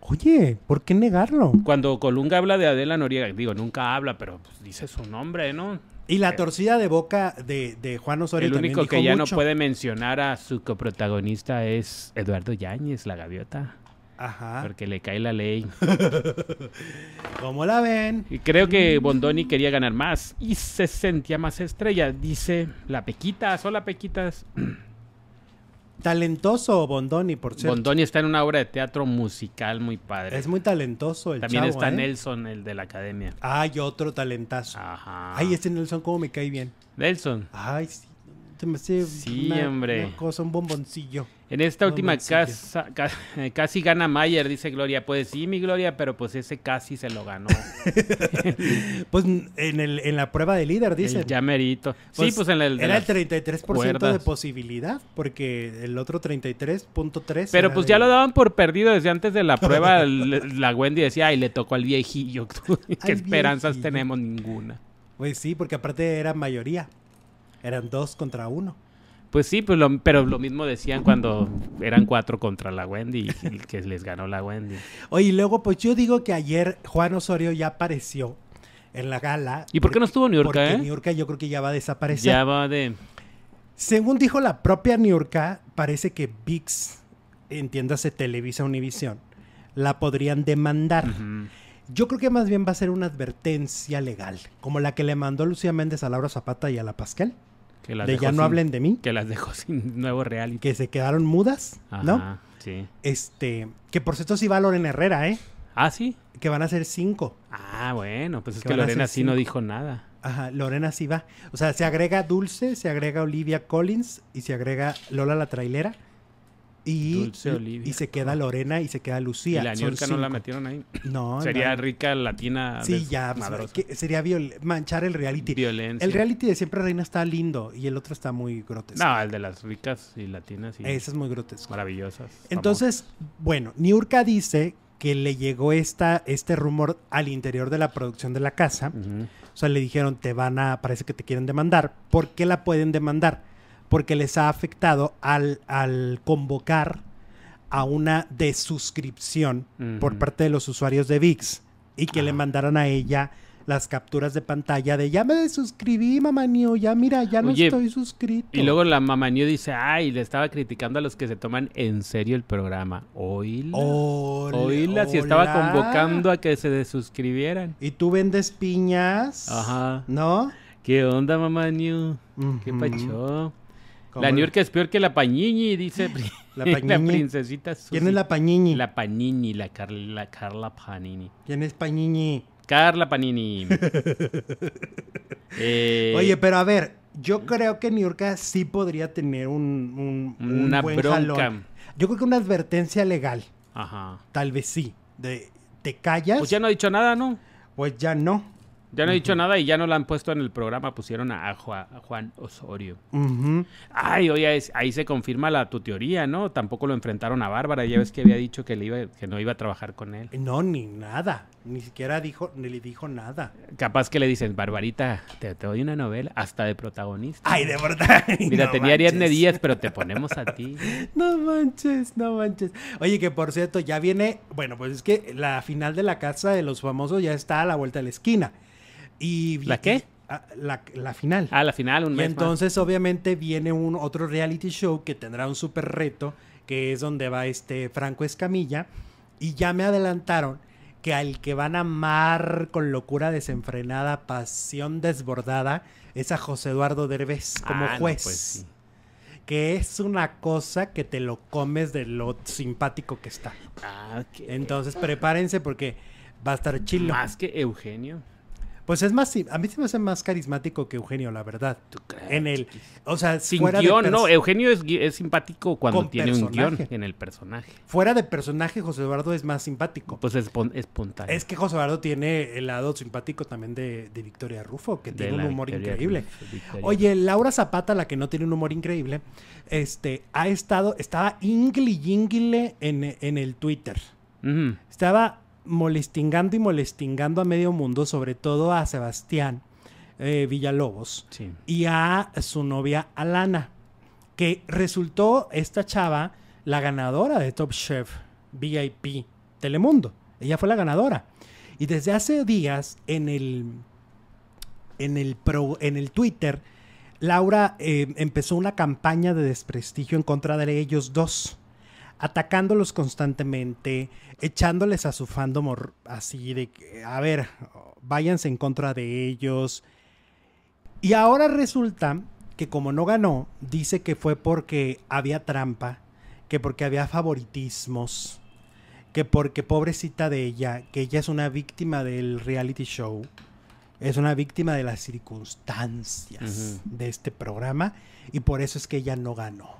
Oye, ¿por qué negarlo? Cuando Colunga habla de Adela Noriega, digo, nunca habla, pero pues, dice su nombre, ¿no? Y la torcida de boca de, de Juan Osorio El también único que dijo ya mucho. no puede mencionar a su coprotagonista es Eduardo Yáñez, la gaviota, Ajá. porque le cae la ley. [LAUGHS] ¿Cómo la ven? Y creo que Bondoni quería ganar más y se sentía más estrella, dice la Pequita, hola Pequitas. [CLEARS THROAT] Talentoso Bondoni, por cierto. Bondoni está en una obra de teatro musical muy padre. Es muy talentoso el También chavo, está ¿eh? Nelson, el de la academia. Ay, otro talentazo. Ajá. Ay, este Nelson, cómo me cae bien. Nelson. Ay, sí. Me hace Sí, una, hombre. una cosa, un bomboncillo. En esta última casa, ca- [LAUGHS] casi gana Mayer, dice Gloria. Pues sí, mi Gloria, pero pues ese casi se lo ganó. [LAUGHS] Pues en, el, en la prueba de líder, dice. el llamerito. sí, pues en el de Era el las- 33% de cuerdas. posibilidad, porque el otro 33.3. Pero pues de- ya lo daban por perdido desde antes de la [LAUGHS] prueba. la Wendy decía, ay, le tocó al viejillo. ¿Qué esperanzas viejillo. tenemos? Ninguna. Pues sí, porque aparte era mayoría. Eran dos contra uno. Pues sí, pues lo- pero lo mismo decían cuando eran cuatro contra la Wendy y que les ganó la Wendy. Oye, y luego, pues yo digo que ayer Juan Osorio ya apareció en la gala. ¿Y por qué no estuvo Niurka, Porque eh? Niurka yo creo que ya va a desaparecer. Ya va de... Según dijo la propia Niurka, parece que VIX, entiéndase Televisa Univisión, la podrían demandar. Yo creo que más bien va a ser una advertencia legal, como la que le mandó Lucía Méndez a Laura Zapata y a la Pascal, Que las de ya no hablen de mí, Que las dejó [LAUGHS] sin nuevo reality. que se quedaron mudas, ¿no? Sí. Este, que por cierto sí va Lorena Herrera, ¿eh? Ah, sí. Que van a ser cinco. Ah, bueno, pues es Que Lorena sí no dijo nada. Ajá, Lorena sí va. O sea, se agrega Dulce, se agrega Olivia Collins y se agrega Lola la trailera. Y, Dulce Olivia. y se queda Lorena y se queda Lucía. y la Niurka no la metieron ahí. No, Sería no. rica latina. Sí, ya, pues, que sería manchar el reality. Violencia. El reality de Siempre Reina está lindo y el otro está muy grotesco. No, el de las ricas y latinas y Ese es muy grotesco. maravillosas. Entonces, bueno, Niurka dice que le llegó esta, este rumor al interior de la producción de la casa. O sea, le dijeron, te van a, parece que te quieren demandar. ¿Por qué la pueden demandar? Porque les ha afectado al, al convocar a una desuscripción por parte de los usuarios de VIX y que le Ajá. mandaran a ella las capturas de pantalla de ya me desuscribí, mamá Nio, ya mira, ya no Oye, estoy suscrito. Y luego la mamá New dice, ay, le estaba criticando a los que se toman en serio el programa. Oíla. Oíla, si estaba convocando a que se desuscribieran. Y tú vendes piñas. Ajá. ¿No? ¿Qué onda, mamá New? ¿Qué pacho? ¿Cómo La le- Niurka es peor que la Pañiñi, dice La [LAUGHS] la, princesita Susi. ¿Quién es la Pañiñi? La Panini, la Carla, Carla Panini. ¿Quién es Pañiñi? Carla Panini. [LAUGHS] Eh, Oye, pero a ver, yo creo que Niurka sí podría tener un, un, un una buen bronca. jalón. Yo creo que una advertencia legal, Ajá. tal vez sí. De, te callas, Pues ya no ha dicho nada, ¿no? pues ya no. Ya no ha dicho nada y ya no la han puesto en el programa. Pusieron a, a Juan, a Juan Osorio. Ay, oye, es- ahí se confirma la tu teoría, ¿no? Tampoco lo enfrentaron a Bárbara. Ya ves que había dicho que, le iba, que no iba a trabajar con él. No, ni nada. Ni siquiera dijo, ni le dijo nada. Capaz que le dicen, Barbarita, te, te doy una novela hasta de protagonista. Ay, de verdad. [LAUGHS] Mira, no tenía Ariadne. Díaz, pero te ponemos a ti. [LAUGHS] No manches, no manches. Oye, que por cierto, ya viene, bueno, pues es que la final de la casa de los famosos ya está a la vuelta de la esquina. Y ¿La qué? Ah, La, la final. Ah, la final, un y mes más. entonces, obviamente, viene un otro reality show que tendrá un super reto, que es donde va este Franco Escamilla. Y ya me adelantaron que al que van a amar con locura desenfrenada, pasión desbordada, es a José Eduardo Derbez como Ah, no, juez. pues sí. Que es una cosa que te lo comes de lo simpático que está. Ah, Entonces, prepárense porque va a estar chilo. Más que Eugenio. Pues es más, a mí se me hace más carismático que Eugenio, la verdad. ¿Tú crees? En el, o sea, Sin fuera guion, de no. Eugenio es, simpático cuando Con tiene un guion en el personaje. fuera de personaje, José Eduardo es más simpático. Pues es pon- espontáneo. Es que José Eduardo tiene el lado simpático también de, de Victoria Rufo, que De tiene un humor Victoria increíble. Victoria Oye, Laura Zapata, la que no tiene un humor increíble, este, ha estado, estaba jingle en, en el Twitter. Estaba molestingando y molestingando a medio mundo, sobre todo a Sebastián eh, Villalobos Sí. y a su novia Alana, que resultó esta chava la ganadora de Top Chef VIP Telemundo. Ella fue la ganadora. Y desde hace días en el en el pro- en el Twitter Laura eh, empezó una campaña de desprestigio en contra de ellos dos, atacándolos constantemente, echándoles a su fandom así de que, a ver, váyanse en contra de ellos. Y ahora resulta que como no ganó, dice que fue porque había trampa, que porque había favoritismos, que porque pobrecita de ella, que ella es una víctima del reality show, es una víctima de las circunstancias de este programa y por eso es que ella no ganó.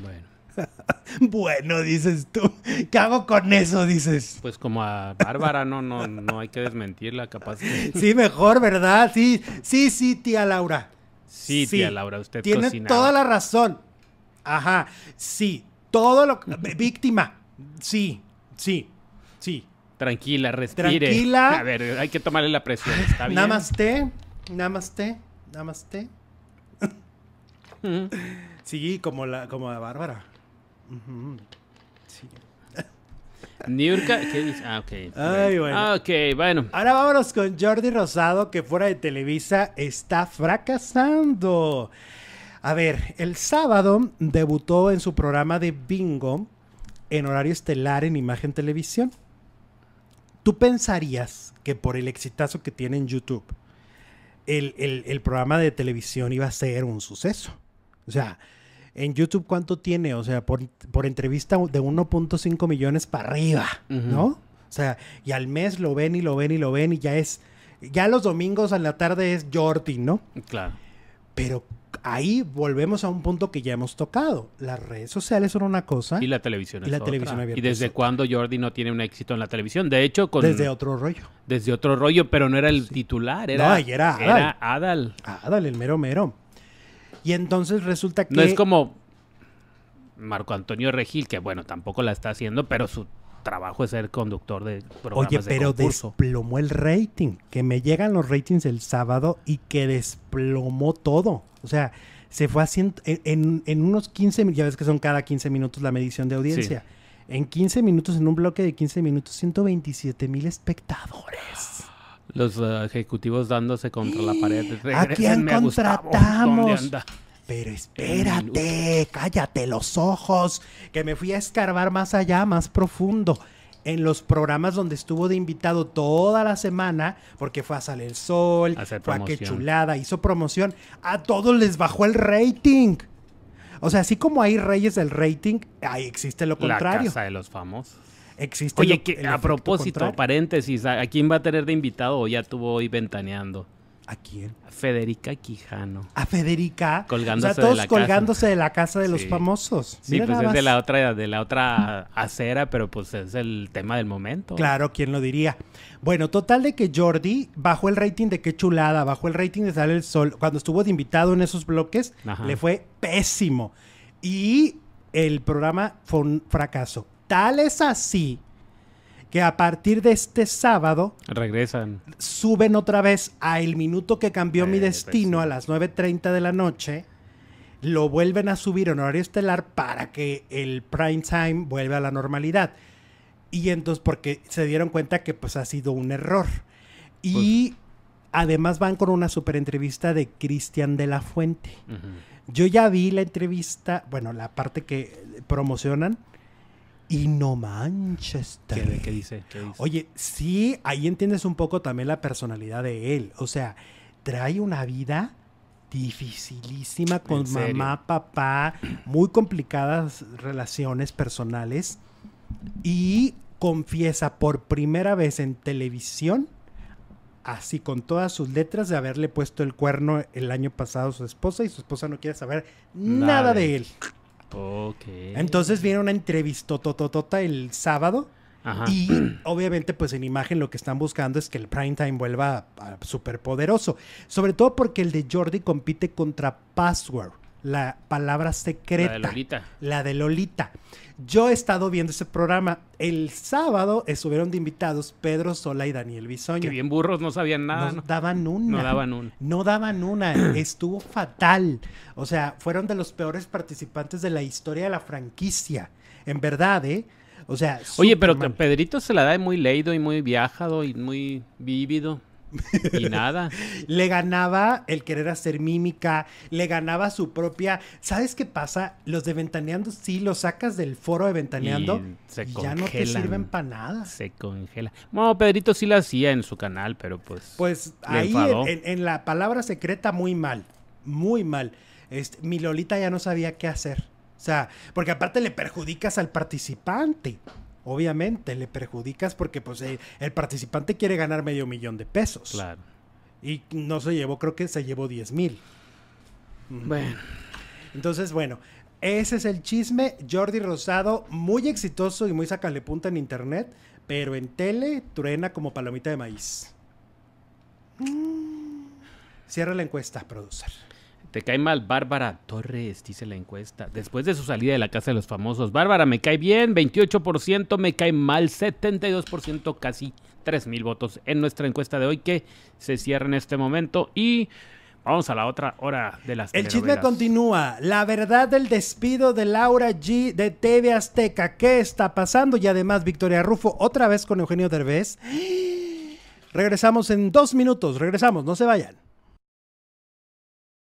Bueno. [LAUGHS] Bueno, dices tú, ¿qué hago con eso? Dices. Pues como a Bárbara, no, no, no hay que desmentirla, capaz. que- [LAUGHS] Sí, mejor, ¿verdad? Sí, sí, sí, tía Laura. Sí, tía Laura, usted Tiene cocinaba. toda la razón. Ajá, sí, todo lo víctima. Sí, sí, sí. Tranquila, respire. Tranquila. A ver, hay que tomarle la presión, está bien. Namaste, namaste, namaste. Ujú. Sí, como la, como la Bárbara. Sí. Niurka, ¿qué dice? Ah, ok. Ay, bueno. Ah, ok, bueno. Ahora vámonos con Jordi Rosado, que fuera de Televisa está fracasando. A ver, el sábado debutó en su programa de bingo en horario estelar en Imagen Televisión. ¿Tú pensarías que por el exitazo que tiene en YouTube, el, el- el programa de televisión iba a ser un suceso? O sea, en YouTube, ¿cuánto tiene? O sea, por, por entrevista de 1.5 millones para arriba. ¿no? O sea, y al mes lo ven y lo ven y lo ven y ya es, ya los domingos a la tarde es Jordi, ¿no? Claro. Pero ahí volvemos a un punto que ya hemos tocado. Las redes sociales son una cosa. Y la televisión Y es la otra. televisión abierta ¿Y desde cuándo Jordi no tiene un éxito en la televisión? De hecho, con, desde otro rollo. desde otro rollo, pero no era el titular, era, No, ahí era Adal. era Adal. El mero mero. Y entonces resulta que. No es como Marco Antonio Regil, que bueno, tampoco la está haciendo, pero su trabajo es ser conductor de programas Oye, pero desplomó el rating. Que me llegan los ratings el sábado y que desplomó todo. O sea, se fue haciendo. En, en- en unos 15 minutos. Ya ves que son cada 15 minutos la medición de audiencia. En 15 minutos, en un bloque de 15 minutos, 127 mil espectadores. Los eh, ejecutivos dándose contra la pared. ¿A quién contratamos? Pero espérate, cállate los ojos, que me fui a escarbar más allá, más profundo. En los programas donde estuvo de invitado toda la semana, porque fue a Sale el Sol, fue a Qué. Chulada, hizo promoción, a todos les bajó el rating. O sea, así como hay reyes del rating, ahí existe lo La contrario. casa de los famosos. Existe Oye, lo- que, el a propósito, contrario. paréntesis, ¿a, a quién va a tener de invitado o ya tuvo hoy ventaneando? ¿A quién? A Federica Quijano. A Federica. Colgándose o sea, de la casa. de la casa de los famosos. Sí, Mira pues es de la otra, de la otra acera, pero pues es el tema del momento. Claro, ¿quién lo diría? Bueno, total de que Jordi bajó el rating de qué chulada, bajó el rating de Sale el Sol. Cuando estuvo de invitado en esos bloques, Ajá. le fue pésimo. Y el programa fue un fracaso. Tal es así que a partir de este sábado Regresan. suben otra vez a El Minuto que cambió mi Eh, pues destino a las 9.30 de la noche. Lo vuelven a subir en horario estelar para que el prime time vuelva a la normalidad. Y entonces, porque se dieron cuenta que pues ha sido un error. Y Pues además van con una super entrevista de Cristian de la Fuente. Yo ya vi la entrevista, bueno, la parte que promocionan. Y no manches. ¿Qué, qué dice? ¿Qué dice? Oye, sí, ahí entiendes un poco también la personalidad de él. O sea, trae una vida dificilísima con mamá, papá, muy complicadas relaciones personales y confiesa por primera vez en televisión, así con todas sus letras, de haberle puesto el cuerno el año pasado a su esposa y su esposa no quiere saber nada, de él. Ok. Entonces viene una entrevista tototota el sábado Ajá. y obviamente, pues en imagen lo que están buscando es que el prime time vuelva a, súper poderoso. Sobre todo porque el de Jordi compite contra Password, la palabra secreta. La de Lolita. La de Lolita. Yo he estado viendo ese programa. El sábado estuvieron de invitados Pedro Sola y Daniel Bisoño. Que bien burros, no sabían nada. no daban una. No daban una. No daban una. Estuvo fatal. O sea, fueron de los peores participantes de la historia de la franquicia. En verdad, ¿eh? O sea, Oye, pero mal. Pedrito se la da de muy leído y muy viajado y muy vívido. [LAUGHS] Y nada. le ganaba el querer hacer mímica, le ganaba su propia. ¿Sabes qué pasa? Los de Ventaneando, sí, los sacas del foro de Ventaneando Y se y ya no te sirven para nada. Se congela. No, Pedrito sí la hacía en su canal, pero pues. Pues ahí en, en la palabra secreta, muy mal. Muy mal. Este, mi Lolita ya no sabía qué hacer. O sea, porque aparte le perjudicas al participante. Obviamente, le perjudicas porque pues el participante quiere ganar medio millón de pesos. Claro. Y no se llevó, creo que se llevó 10 mil. Bueno. Entonces, bueno, ese es el chisme. Jordi Rosado, muy exitoso y muy sacale punta en internet, pero en tele truena como palomita de maíz. Mm. Cierra la encuesta, producer. Te cae mal Bárbara Torres, dice la encuesta. Después de su salida de la casa de los famosos, Bárbara me cae bien, 28%, me cae mal, 72%, casi 3 mil votos en nuestra encuesta de hoy que se cierra en este momento. Y vamos a la otra hora de las El chisme continúa. La verdad del despido de Laura G de TV Azteca. ¿Qué está pasando? Y además, Victoria Rufo, otra vez con Eugenio Derbez. [GASPS] Regresamos en dos minutos. Regresamos, no se vayan.